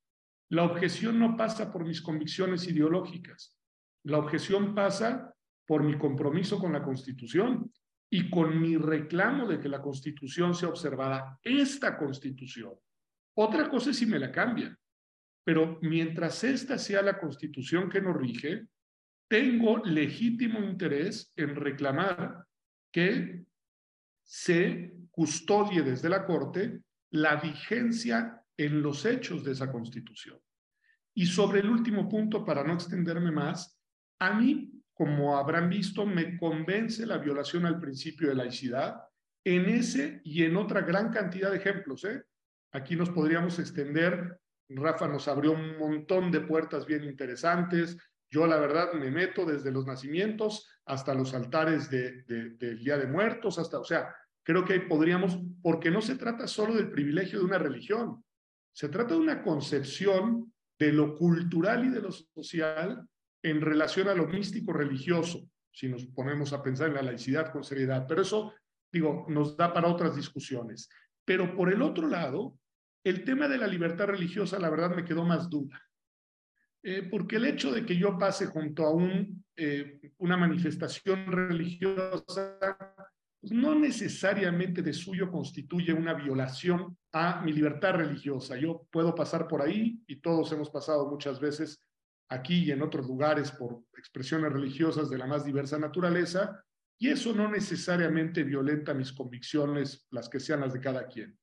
La objeción no pasa por mis convicciones ideológicas. La objeción pasa por mi compromiso con la Constitución y con mi reclamo de que la Constitución sea observada. Esta Constitución. Otra cosa es si me la cambian. Pero mientras esta sea la Constitución que nos rige, tengo legítimo interés en reclamar que se custodie desde la Corte la vigencia en los hechos de esa constitución. Y sobre el último punto, para no extenderme más, a mí, como habrán visto, me convence la violación al principio de laicidad en ese y en otra gran cantidad de ejemplos. ¿eh? Aquí nos podríamos extender. Rafa nos abrió un montón de puertas bien interesantes. Yo, la verdad, me meto desde los nacimientos hasta los altares de, del Día de Muertos, hasta, o sea, creo que podríamos, porque no se trata solo del privilegio de una religión, se trata de una concepción de lo cultural y de lo social en relación a lo místico religioso, si nos ponemos a pensar en la laicidad con seriedad. Pero eso, digo, nos da para otras discusiones. Pero por el otro lado, el tema de la libertad religiosa, la verdad, me quedó más duda. Eh, porque el hecho de que yo pase junto a un, eh, una manifestación religiosa no necesariamente de suyo constituye una violación a mi libertad religiosa. Yo puedo pasar por ahí y todos hemos pasado muchas veces aquí y en otros lugares por expresiones religiosas de la más diversa naturaleza y eso no necesariamente violenta mis convicciones, las que sean las de cada quien.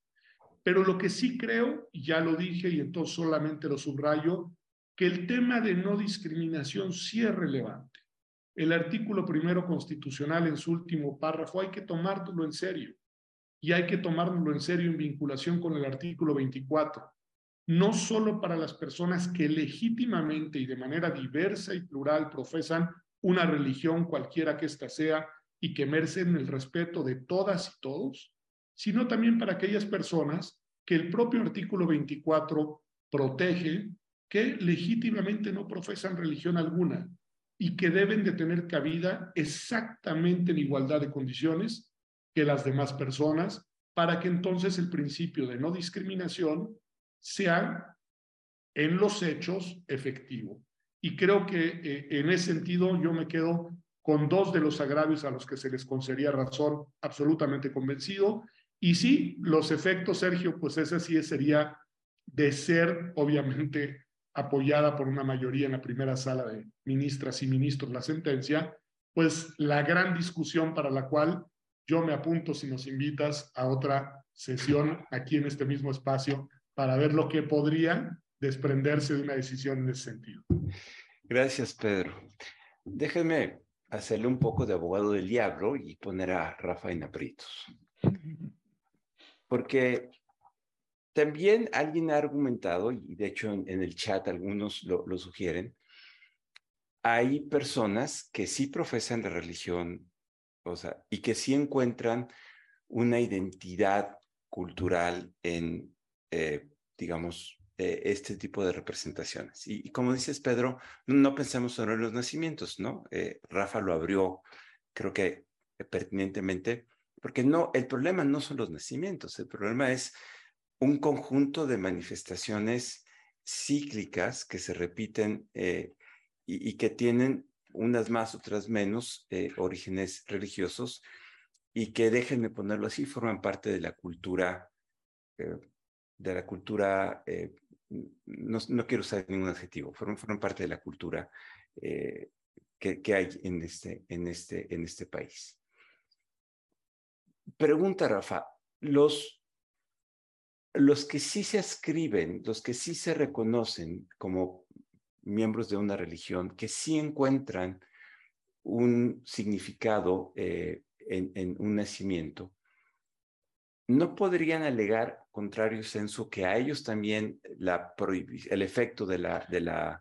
Pero lo que sí creo, y ya lo dije y entonces solamente lo subrayo, que el tema de no discriminación sí es relevante el artículo primero constitucional en su último párrafo, hay que tomártelo en serio. Y hay que tomárnoslo en serio en vinculación con el artículo 24. No solo para las personas que legítimamente y de manera diversa y plural profesan una religión cualquiera que ésta sea y que merecen el respeto de todas y todos, sino también para aquellas personas que el propio artículo 24 protege que legítimamente no profesan religión alguna, y que deben de tener cabida exactamente en igualdad de condiciones que las demás personas para que entonces el principio de no discriminación sea en los hechos efectivo. y creo que eh, en ese sentido yo me quedo con dos de los agravios a los que se les concedía razón, absolutamente convencido. Y sí, los efectos, Sergio, pues ese sí sería de ser, obviamente, apoyada por una mayoría en la primera sala de ministras y ministros la sentencia, pues la gran discusión para la cual yo me apunto si nos invitas a otra sesión aquí en este mismo espacio para ver lo que podría desprenderse de una decisión en ese sentido. Gracias, Pedro. Déjenme hacerle un poco de abogado del diablo y poner a Rafa en aprietos. Porque también alguien ha argumentado, y de hecho en, el chat algunos lo, lo, sugieren, hay personas que sí profesan la religión, o sea, y que sí encuentran una identidad cultural en, eh, digamos, eh, este tipo de representaciones. Y, como dices, Pedro, no, pensemos solo en los nacimientos, ¿no? Eh, Rafa lo abrió, creo que pertinentemente, porque no, el problema no son los nacimientos, el problema es un conjunto de manifestaciones cíclicas que se repiten y, y, que tienen unas más, otras menos orígenes religiosos y que, déjenme ponerlo así, forman parte de la cultura de la cultura no, no, quiero usar ningún adjetivo, fueron parte de la cultura eh, que, que, hay en este, en, este, en este país. Pregunta, Rafa, los, los que sí se ascriben, los que sí se reconocen como miembros de una religión, que sí encuentran un significado eh, en, un nacimiento, no podrían alegar, contrario censo, que a ellos también la el efecto de la,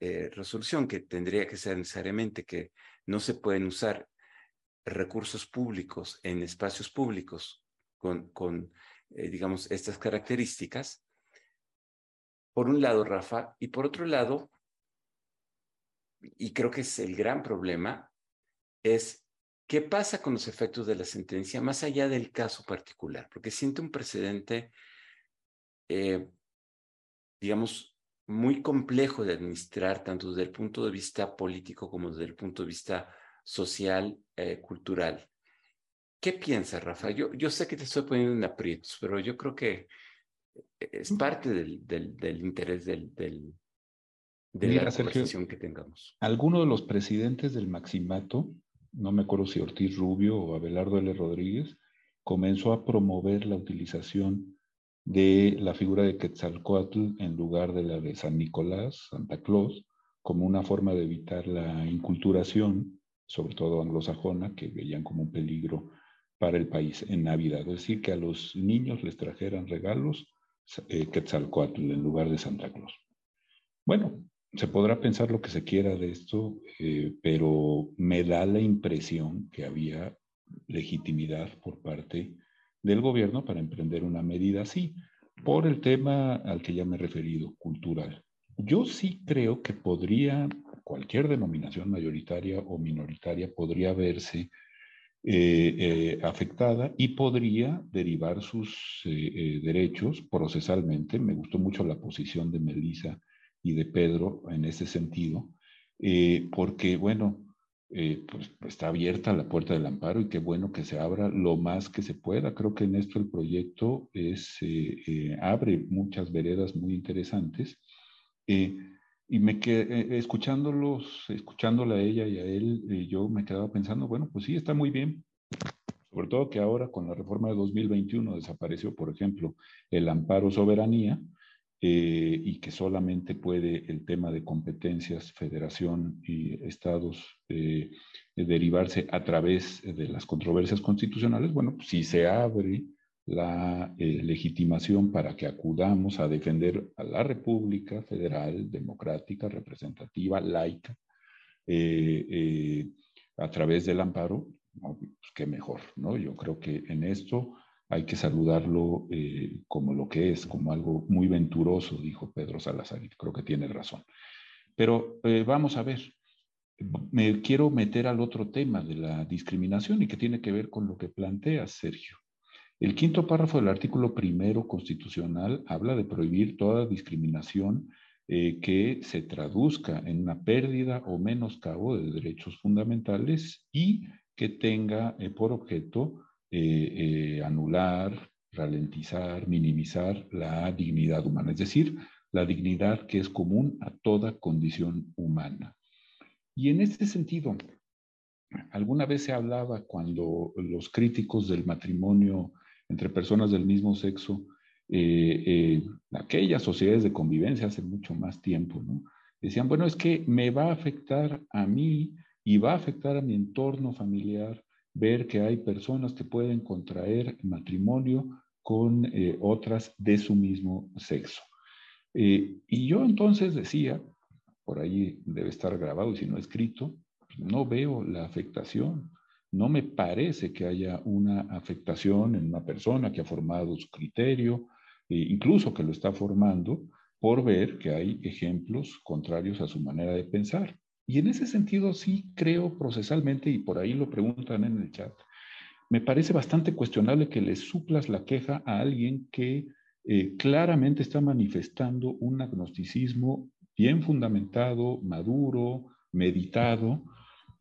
eh, resolución, que tendría que ser necesariamente que no se pueden usar recursos públicos en espacios públicos con eh, digamos, estas características, por un lado, Rafa, y por otro lado, y creo que es el gran problema, es ¿Qué pasa con los efectos de la sentencia más allá del caso particular? Porque siente un precedente, eh, digamos, muy complejo de administrar, tanto desde el punto de vista político como desde el punto de vista social, eh, cultural. ¿Qué piensas, Rafa? Yo, yo sé que te estoy poniendo en aprietos, pero yo creo que es parte del, del, interés del, del de la conversación que tengamos. Algunos de los presidentes del Maximato no me acuerdo si Ortiz Rubio o Abelardo L. Rodríguez, comenzó a promover la utilización de la figura de Quetzalcoatl en lugar de la de San Nicolás, Santa Claus, como una forma de evitar la inculturación, sobre todo anglosajona, que veían como un peligro para el país en Navidad. Es decir, que a los niños les trajeran regalos eh, Quetzalcoatl en lugar de Santa Claus. Bueno, se podrá pensar lo que se quiera de esto, eh, pero me da la impresión que había legitimidad por parte del gobierno para emprender una medida así, por el tema al que ya me he referido, cultural. Yo sí creo que podría, cualquier denominación mayoritaria o minoritaria podría verse eh, eh, afectada y podría derivar sus derechos procesalmente. Me gustó mucho la posición de Melissa y de Pedro en ese sentido, eh, porque, bueno, eh, pues está abierta la puerta del amparo y qué bueno que se abra lo más que se pueda. Creo que en esto el proyecto es, eh, abre muchas veredas muy interesantes. Y me quedé, escuchándolos, escuchándola a ella y a él, yo me quedaba pensando, bueno, pues sí, está muy bien, sobre todo que ahora con la reforma de 2021 desapareció, por ejemplo, el amparo soberanía, eh, y que solamente puede el tema de competencias, federación y estados eh, derivarse a través de las controversias constitucionales, bueno, pues si se abre la eh, legitimación para que acudamos a defender a la República Federal, democrática, representativa, laica, a través del amparo, pues qué mejor, ¿no? Yo creo que en esto hay que saludarlo eh, como lo que es, como algo muy venturoso, dijo Pedro Salazar, y creo que tiene razón. Pero eh, vamos a ver, me quiero meter al otro tema de la discriminación y que tiene que ver con lo que plantea Sergio. El quinto párrafo del artículo primero constitucional habla de prohibir toda discriminación eh, que se traduzca en una pérdida o menoscabo de derechos fundamentales y que tenga eh, por objeto anular, ralentizar, minimizar la dignidad humana, es decir, la dignidad que es común a toda condición humana. Y en este sentido, alguna vez se hablaba cuando los críticos del matrimonio entre personas del mismo sexo, eh, eh, aquellas sociedades de convivencia hace mucho más tiempo, ¿no? Decían, bueno, es que me va a afectar a mí y va a afectar a mi entorno familiar ver que hay personas que pueden contraer matrimonio con eh, otras de su mismo sexo. y yo entonces decía, por ahí debe estar grabado y si no escrito, no veo la afectación. No me parece que haya una afectación en una persona que ha formado su criterio, e incluso que lo está formando, por ver que hay ejemplos contrarios a su manera de pensar. Y en ese sentido sí creo procesalmente, y por ahí lo preguntan en el chat, me parece bastante cuestionable que le suplas la queja a alguien que eh, claramente está manifestando un agnosticismo bien fundamentado, maduro, meditado,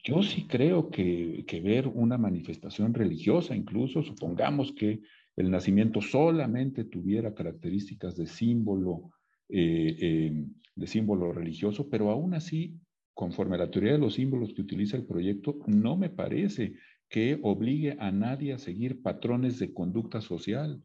yo sí creo que, ver una manifestación religiosa, incluso supongamos que el nacimiento solamente tuviera características de símbolo, eh, eh, de símbolo religioso, pero aún así, conforme a la teoría de los símbolos que utiliza el proyecto, no me parece que obligue a nadie a seguir patrones de conducta social.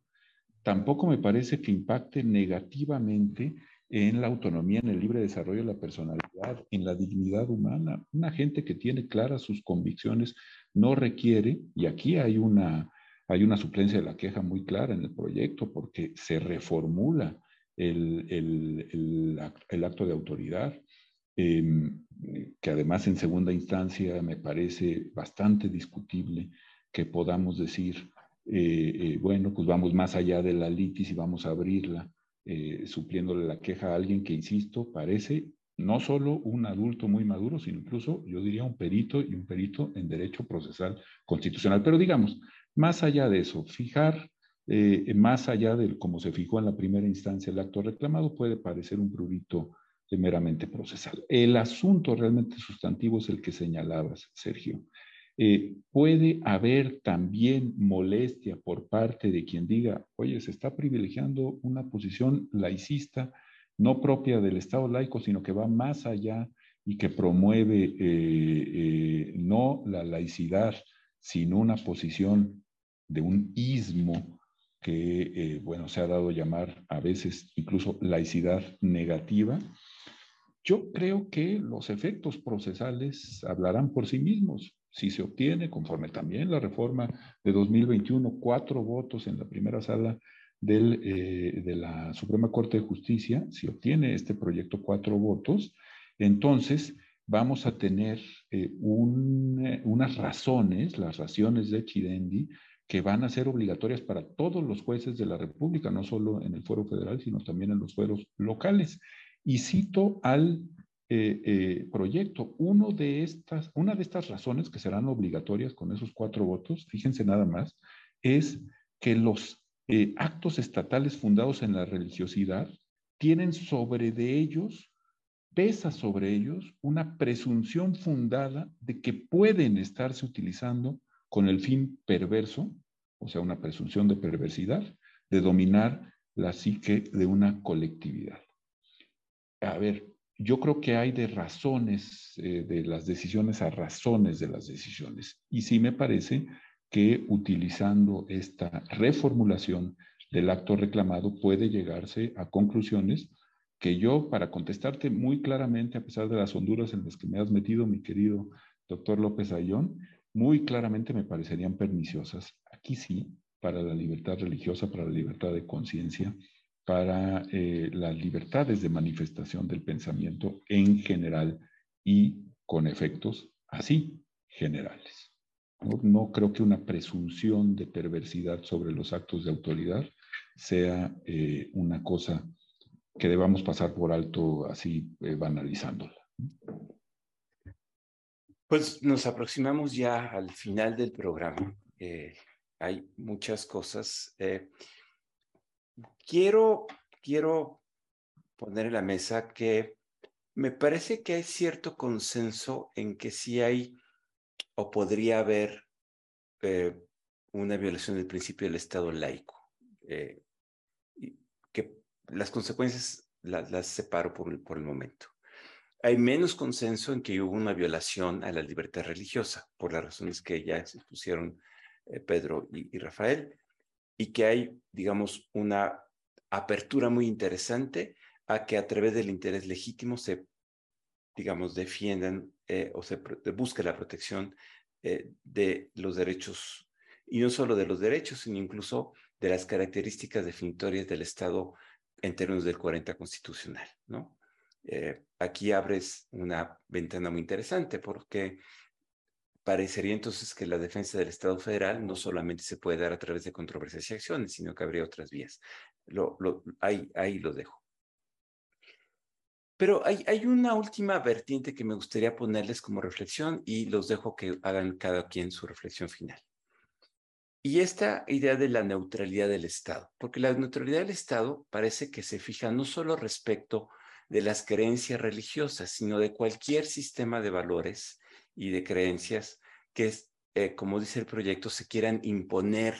Tampoco me parece que impacte negativamente en la autonomía, en el libre desarrollo de la personalidad, en la dignidad humana. Una gente que tiene claras sus convicciones no requiere, y aquí hay una, hay una suplencia de la queja muy clara en el proyecto, porque se reformula el, el, el, acto de autoridad, em, que además en segunda instancia me parece bastante discutible que podamos decir, eh, eh, bueno, pues vamos más allá de la litis y vamos a abrirla eh, supliéndole la queja a alguien que, insisto, parece no solo un adulto muy maduro, sino incluso, yo diría, un perito y un perito en derecho procesal constitucional. Pero digamos, más allá de eso, fijar, eh, más allá de cómo se fijó en la primera instancia el acto reclamado, puede parecer un prurito meramente procesal. El asunto realmente sustantivo es el que señalabas, Sergio. Eh, puede haber también molestia por parte de quien diga, oye, se está privilegiando una posición laicista, no propia del Estado laico, sino que va más allá y que promueve eh, eh, no la laicidad, sino una posición de un ismo que, bueno, se ha dado a llamar a veces incluso laicidad negativa. Yo creo que los efectos procesales hablarán por sí mismos si se obtiene, conforme también la reforma de 2021, cuatro votos en la primera sala del, eh, de la Suprema Corte de Justicia, si obtiene este proyecto cuatro votos, entonces vamos a tener eh, eh, unas razones, las razones de Chidendi, que van a ser obligatorias para todos los jueces de la República, no solo en el fuero federal, sino también en los fueros locales. Y cito al eh, eh, proyecto. Uno de estas, una de estas razones que serán obligatorias con esos cuatro votos, fíjense nada más, es que los eh, actos estatales fundados en la religiosidad tienen sobre de ellos, pesa sobre ellos una presunción fundada de que pueden estarse utilizando con el fin perverso, o sea, una presunción de perversidad, de dominar la psique de una colectividad. A ver, yo creo que hay de razones eh, de las decisiones a razones de las decisiones. Y sí me parece que utilizando esta reformulación del acto reclamado puede llegarse a conclusiones que yo, para contestarte muy claramente, a pesar de las honduras en las que me has metido, mi querido doctor López Ayón, muy claramente me parecerían perniciosas. Aquí sí, para la libertad religiosa, para la libertad de conciencia, para eh, las libertades de manifestación del pensamiento en general y con efectos así generales. No, creo que una presunción de perversidad sobre los actos de autoridad sea eh, una cosa que debamos pasar por alto así eh, banalizándola. Pues nos aproximamos ya al final del programa. hay muchas cosas quiero, quiero poner en la mesa que me parece que hay cierto consenso en que sí hay o podría haber eh, una violación del principio del Estado laico, eh, que las consecuencias las, separo por, por el momento. Hay menos consenso en que hubo una violación a la libertad religiosa, por las razones que ya expusieron eh, Pedro y, Rafael, y que hay, digamos, una apertura muy interesante a que a través del interés legítimo se, digamos, defiendan eh, o se busque la protección eh, de los derechos, y no solo de los derechos, sino incluso de las características definitorias del Estado en términos del 40 constitucional, ¿no? Eh, aquí abres una ventana muy interesante porque parecería entonces que la defensa del Estado federal no solamente se puede dar a través de controversias y acciones, sino que habría otras vías. Lo, ahí, ahí lo dejo. Pero hay, hay, una última vertiente que me gustaría ponerles como reflexión y los dejo que hagan cada quien su reflexión final. Y esta idea de la neutralidad del Estado, porque la neutralidad del Estado parece que se fija no solo respecto de las creencias religiosas, sino de cualquier sistema de valores y de creencias que, eh, como dice el proyecto, se quieran imponer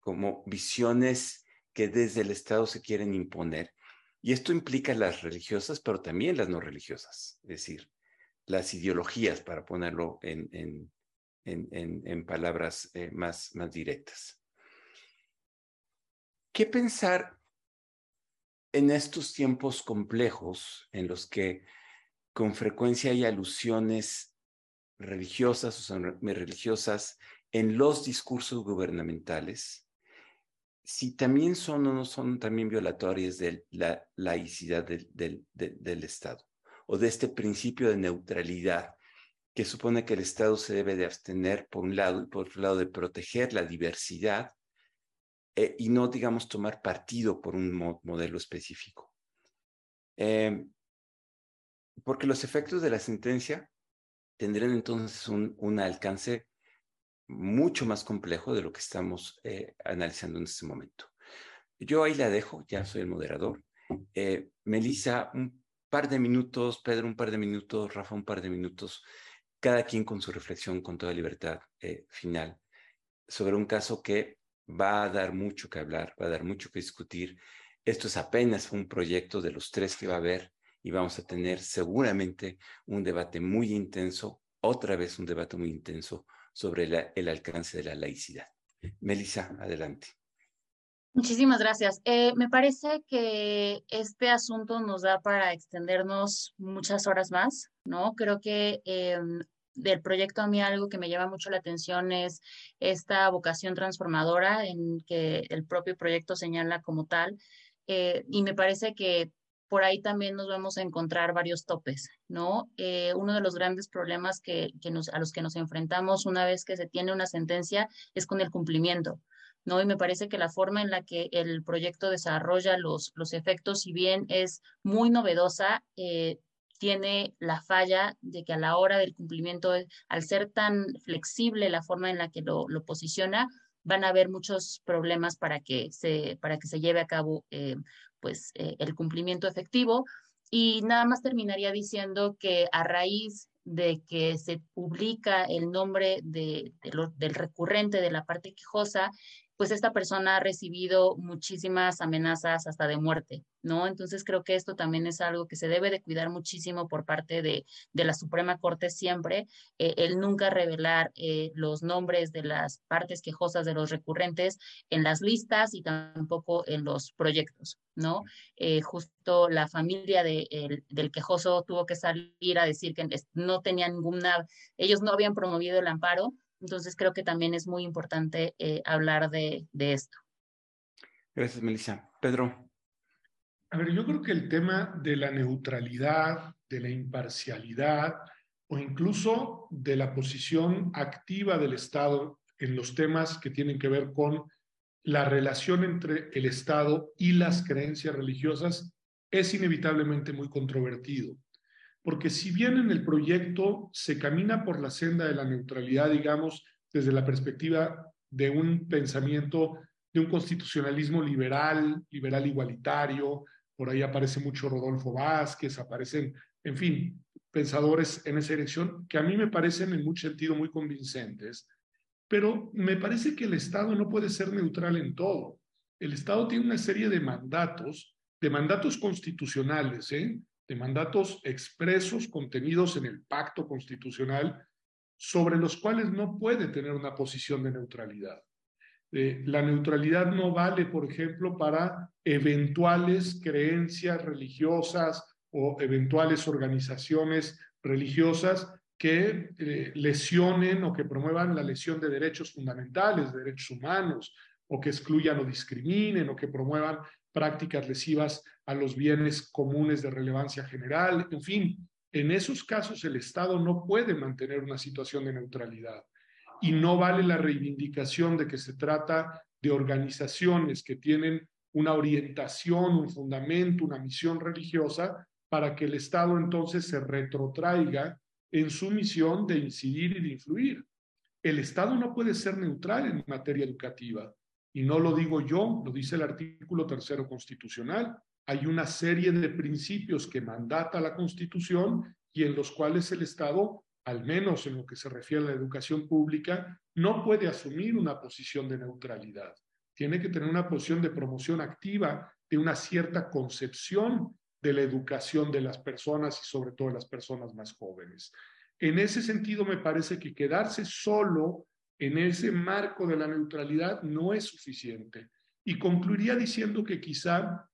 como visiones que desde el Estado se quieren imponer. Y esto implica las religiosas, pero también las no religiosas, es decir, las ideologías, para ponerlo en, en, palabras eh, más, más directas. ¿Qué pensar en estos tiempos complejos en los que con frecuencia hay alusiones religiosas o religiosas en los discursos gubernamentales, si también son o no son también violatorias de la laicidad del, del Estado o de este principio de neutralidad que supone que el Estado se debe de abstener por un lado y por otro lado de proteger la diversidad eh, y no, digamos, tomar partido por un modelo específico. Em, porque los efectos de la sentencia tendrían entonces un, alcance mucho más complejo de lo que estamos eh, analizando en este momento. Yo ahí la dejo, ya soy el moderador. Eh, Melissa, un par de minutos, Pedro, un par de minutos, Rafa, un par de minutos cada quien con su reflexión con toda libertad eh, final sobre un caso que va a dar mucho que hablar, va a dar mucho que discutir. Esto es apenas un proyecto de los tres que va a haber y vamos a tener seguramente un debate muy intenso, otra vez un debate muy intenso sobre el alcance de la laicidad. Melissa, adelante. Muchísimas gracias. Eh, me parece que este asunto nos da para extendernos muchas horas más, ¿no? Creo que em, del proyecto a mí algo que me llama mucho la atención es esta vocación transformadora en que el propio proyecto señala como tal. Eh, y me parece que por ahí también nos vamos a encontrar varios topes, ¿no? Eh, uno de los grandes problemas que, que nos, a los que nos enfrentamos una vez que se tiene una sentencia es con el cumplimiento. ¿no? Y me parece que la forma en la que el proyecto desarrolla los, los efectos, si bien es muy novedosa, eh, tiene la falla de que a la hora del cumplimiento, al ser tan flexible la forma en la que lo, posiciona, van a haber muchos problemas para que se, para que se lleve a cabo eh, pues, eh, el cumplimiento efectivo. Y nada más terminaría diciendo que a raíz de que se publica el nombre de, del recurrente de la parte quejosa, pues esta persona ha recibido muchísimas amenazas hasta de muerte, ¿no? Entonces creo que esto también es algo que se debe de cuidar muchísimo por parte de, de la Suprema Corte siempre, eh, el nunca revelar eh, los nombres de las partes quejosas de los recurrentes en las listas y tampoco en los proyectos, ¿no? Eh, justo la familia de, del quejoso tuvo que salir a decir que no tenían ninguna, ellos no habían promovido el amparo, entonces creo que también es muy importante eh, hablar de, esto. Gracias, Melissa. Pedro. A ver, yo creo que el tema de la neutralidad, de la imparcialidad o incluso de la posición activa del Estado en los temas que tienen que ver con la relación entre el Estado y las creencias religiosas es inevitablemente muy controvertido porque si bien en el proyecto se camina por la senda de la neutralidad, digamos, desde la perspectiva de un pensamiento de un constitucionalismo liberal, liberal igualitario, por ahí aparece mucho Rodolfo Vázquez, aparecen, en fin, pensadores en esa dirección que a mí me parecen en mucho sentido muy convincentes, pero me parece que el Estado no puede ser neutral en todo. El Estado tiene una serie de mandatos, de mandatos constitucionales, ¿eh? De mandatos expresos contenidos en el pacto constitucional, sobre los cuales no puede tener una posición de neutralidad. Eh, la neutralidad no vale, por ejemplo, para eventuales creencias religiosas o eventuales organizaciones religiosas que eh, lesionen o que promuevan la lesión de derechos fundamentales, de derechos humanos, o que excluyan o discriminen, o que promuevan prácticas lesivas a los bienes comunes de relevancia general. En fin, en esos casos el Estado no puede mantener una situación de neutralidad y no vale la reivindicación de que se trata de organizaciones que tienen una orientación, un fundamento, una misión religiosa, para que el Estado entonces se retrotraiga en su misión de incidir y de influir. El Estado no puede ser neutral en materia educativa. Y no lo digo yo, lo dice el artículo tercero constitucional. Hay una serie de principios que mandata la Constitución y en los cuales el Estado al menos en lo que se refiere a la educación pública, no puede asumir una posición de neutralidad. Tiene que tener una posición de promoción activa de una cierta concepción de la educación de las personas y sobre todo de las personas más jóvenes. En ese sentido, me parece que quedarse solo en ese marco de la neutralidad no es suficiente. Y concluiría diciendo que quizá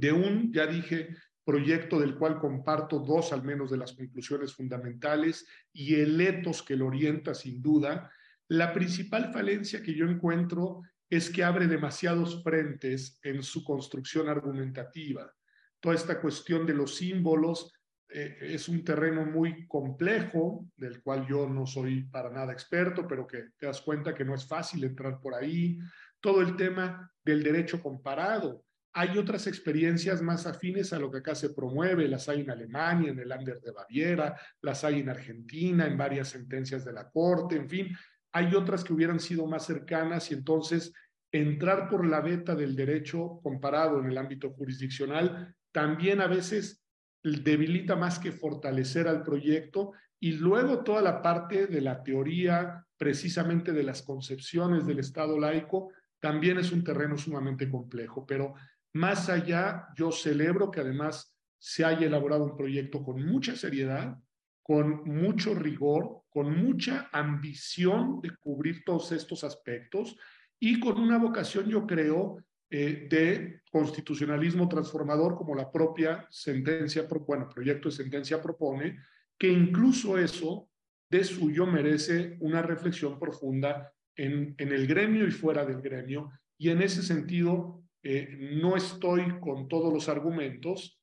de un, ya dije, proyecto del cual comparto dos al menos de las conclusiones fundamentales y el etos que lo orienta sin duda, la principal falencia que yo encuentro es que abre demasiados frentes en su construcción argumentativa. Toda esta cuestión de los símbolos eh, es un terreno muy complejo, del cual yo no soy para nada experto, pero que te das cuenta que no es fácil entrar por ahí. Todo el tema del derecho comparado, hay otras experiencias más afines a lo que acá se promueve, las hay en Alemania, en el Ander de Baviera, las hay en Argentina, en varias sentencias de la Corte, en fin, hay otras que hubieran sido más cercanas y entonces entrar por la beta del derecho comparado en el ámbito jurisdiccional también a veces debilita más que fortalecer al proyecto y luego toda la parte de la teoría precisamente de las concepciones del Estado laico también es un terreno sumamente complejo, pero más allá, yo celebro que además se haya elaborado un proyecto con mucha seriedad, con mucho rigor, con mucha ambición de cubrir todos estos aspectos y con una vocación, yo creo, eh, de constitucionalismo transformador como la propia sentencia, bueno, proyecto de sentencia propone, que incluso eso de suyo merece una reflexión profunda en, en el gremio y fuera del gremio. Y en ese sentido, eh, no estoy con todos los argumentos,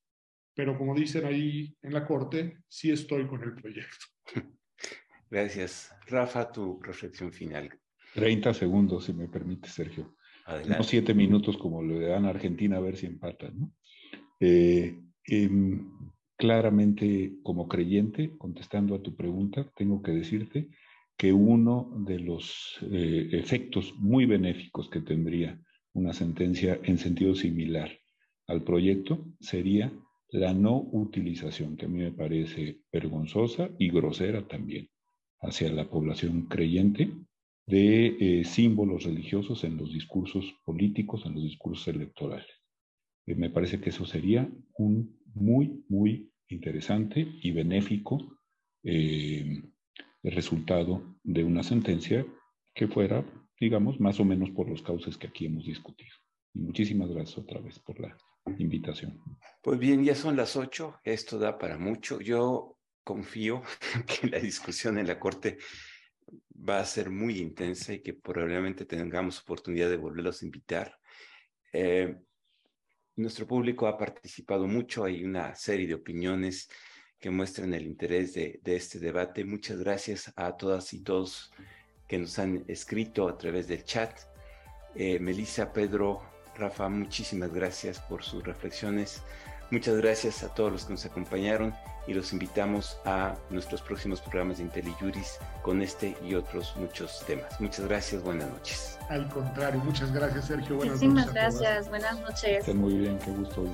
pero como dicen ahí en la corte, sí estoy con el proyecto. Gracias. Rafa, tu reflexión final. 30 segundos, si me permite, Sergio. Adelante. No siete minutos como le dan a Argentina a ver si empatan. ¿no? Eh, em, claramente, como creyente, contestando a tu pregunta, tengo que decirte que uno de los eh, efectos muy benéficos que tendría una sentencia en sentido similar al proyecto sería la no utilización, que a mí me parece vergonzosa y grosera también hacia la población creyente de eh, símbolos religiosos en los discursos políticos, en los discursos electorales. Eh, me parece que eso sería un muy, muy interesante y benéfico eh, resultado de una sentencia que fuera digamos, más o menos por los cauces que aquí hemos discutido. Y muchísimas gracias otra vez por la invitación. Pues bien, ya son las ocho, esto da para mucho. Yo confío que la discusión en la Corte va a ser muy intensa y que probablemente tengamos oportunidad de volverlos a invitar. Eh, nuestro público ha participado mucho, hay una serie de opiniones que muestran el interés de, de este debate. Muchas gracias a todas y todos que nos han escrito a través del chat. Eh, Melissa, Pedro, Rafa, muchísimas gracias por sus reflexiones. Muchas gracias a todos los que nos acompañaron y los invitamos a nuestros próximos programas de IntelliJuris con este y otros muchos temas. Muchas gracias, buenas noches. Al contrario, muchas gracias, Sergio. Buenas Muchísimas gracias, buenas noches. Estén muy bien, qué gusto.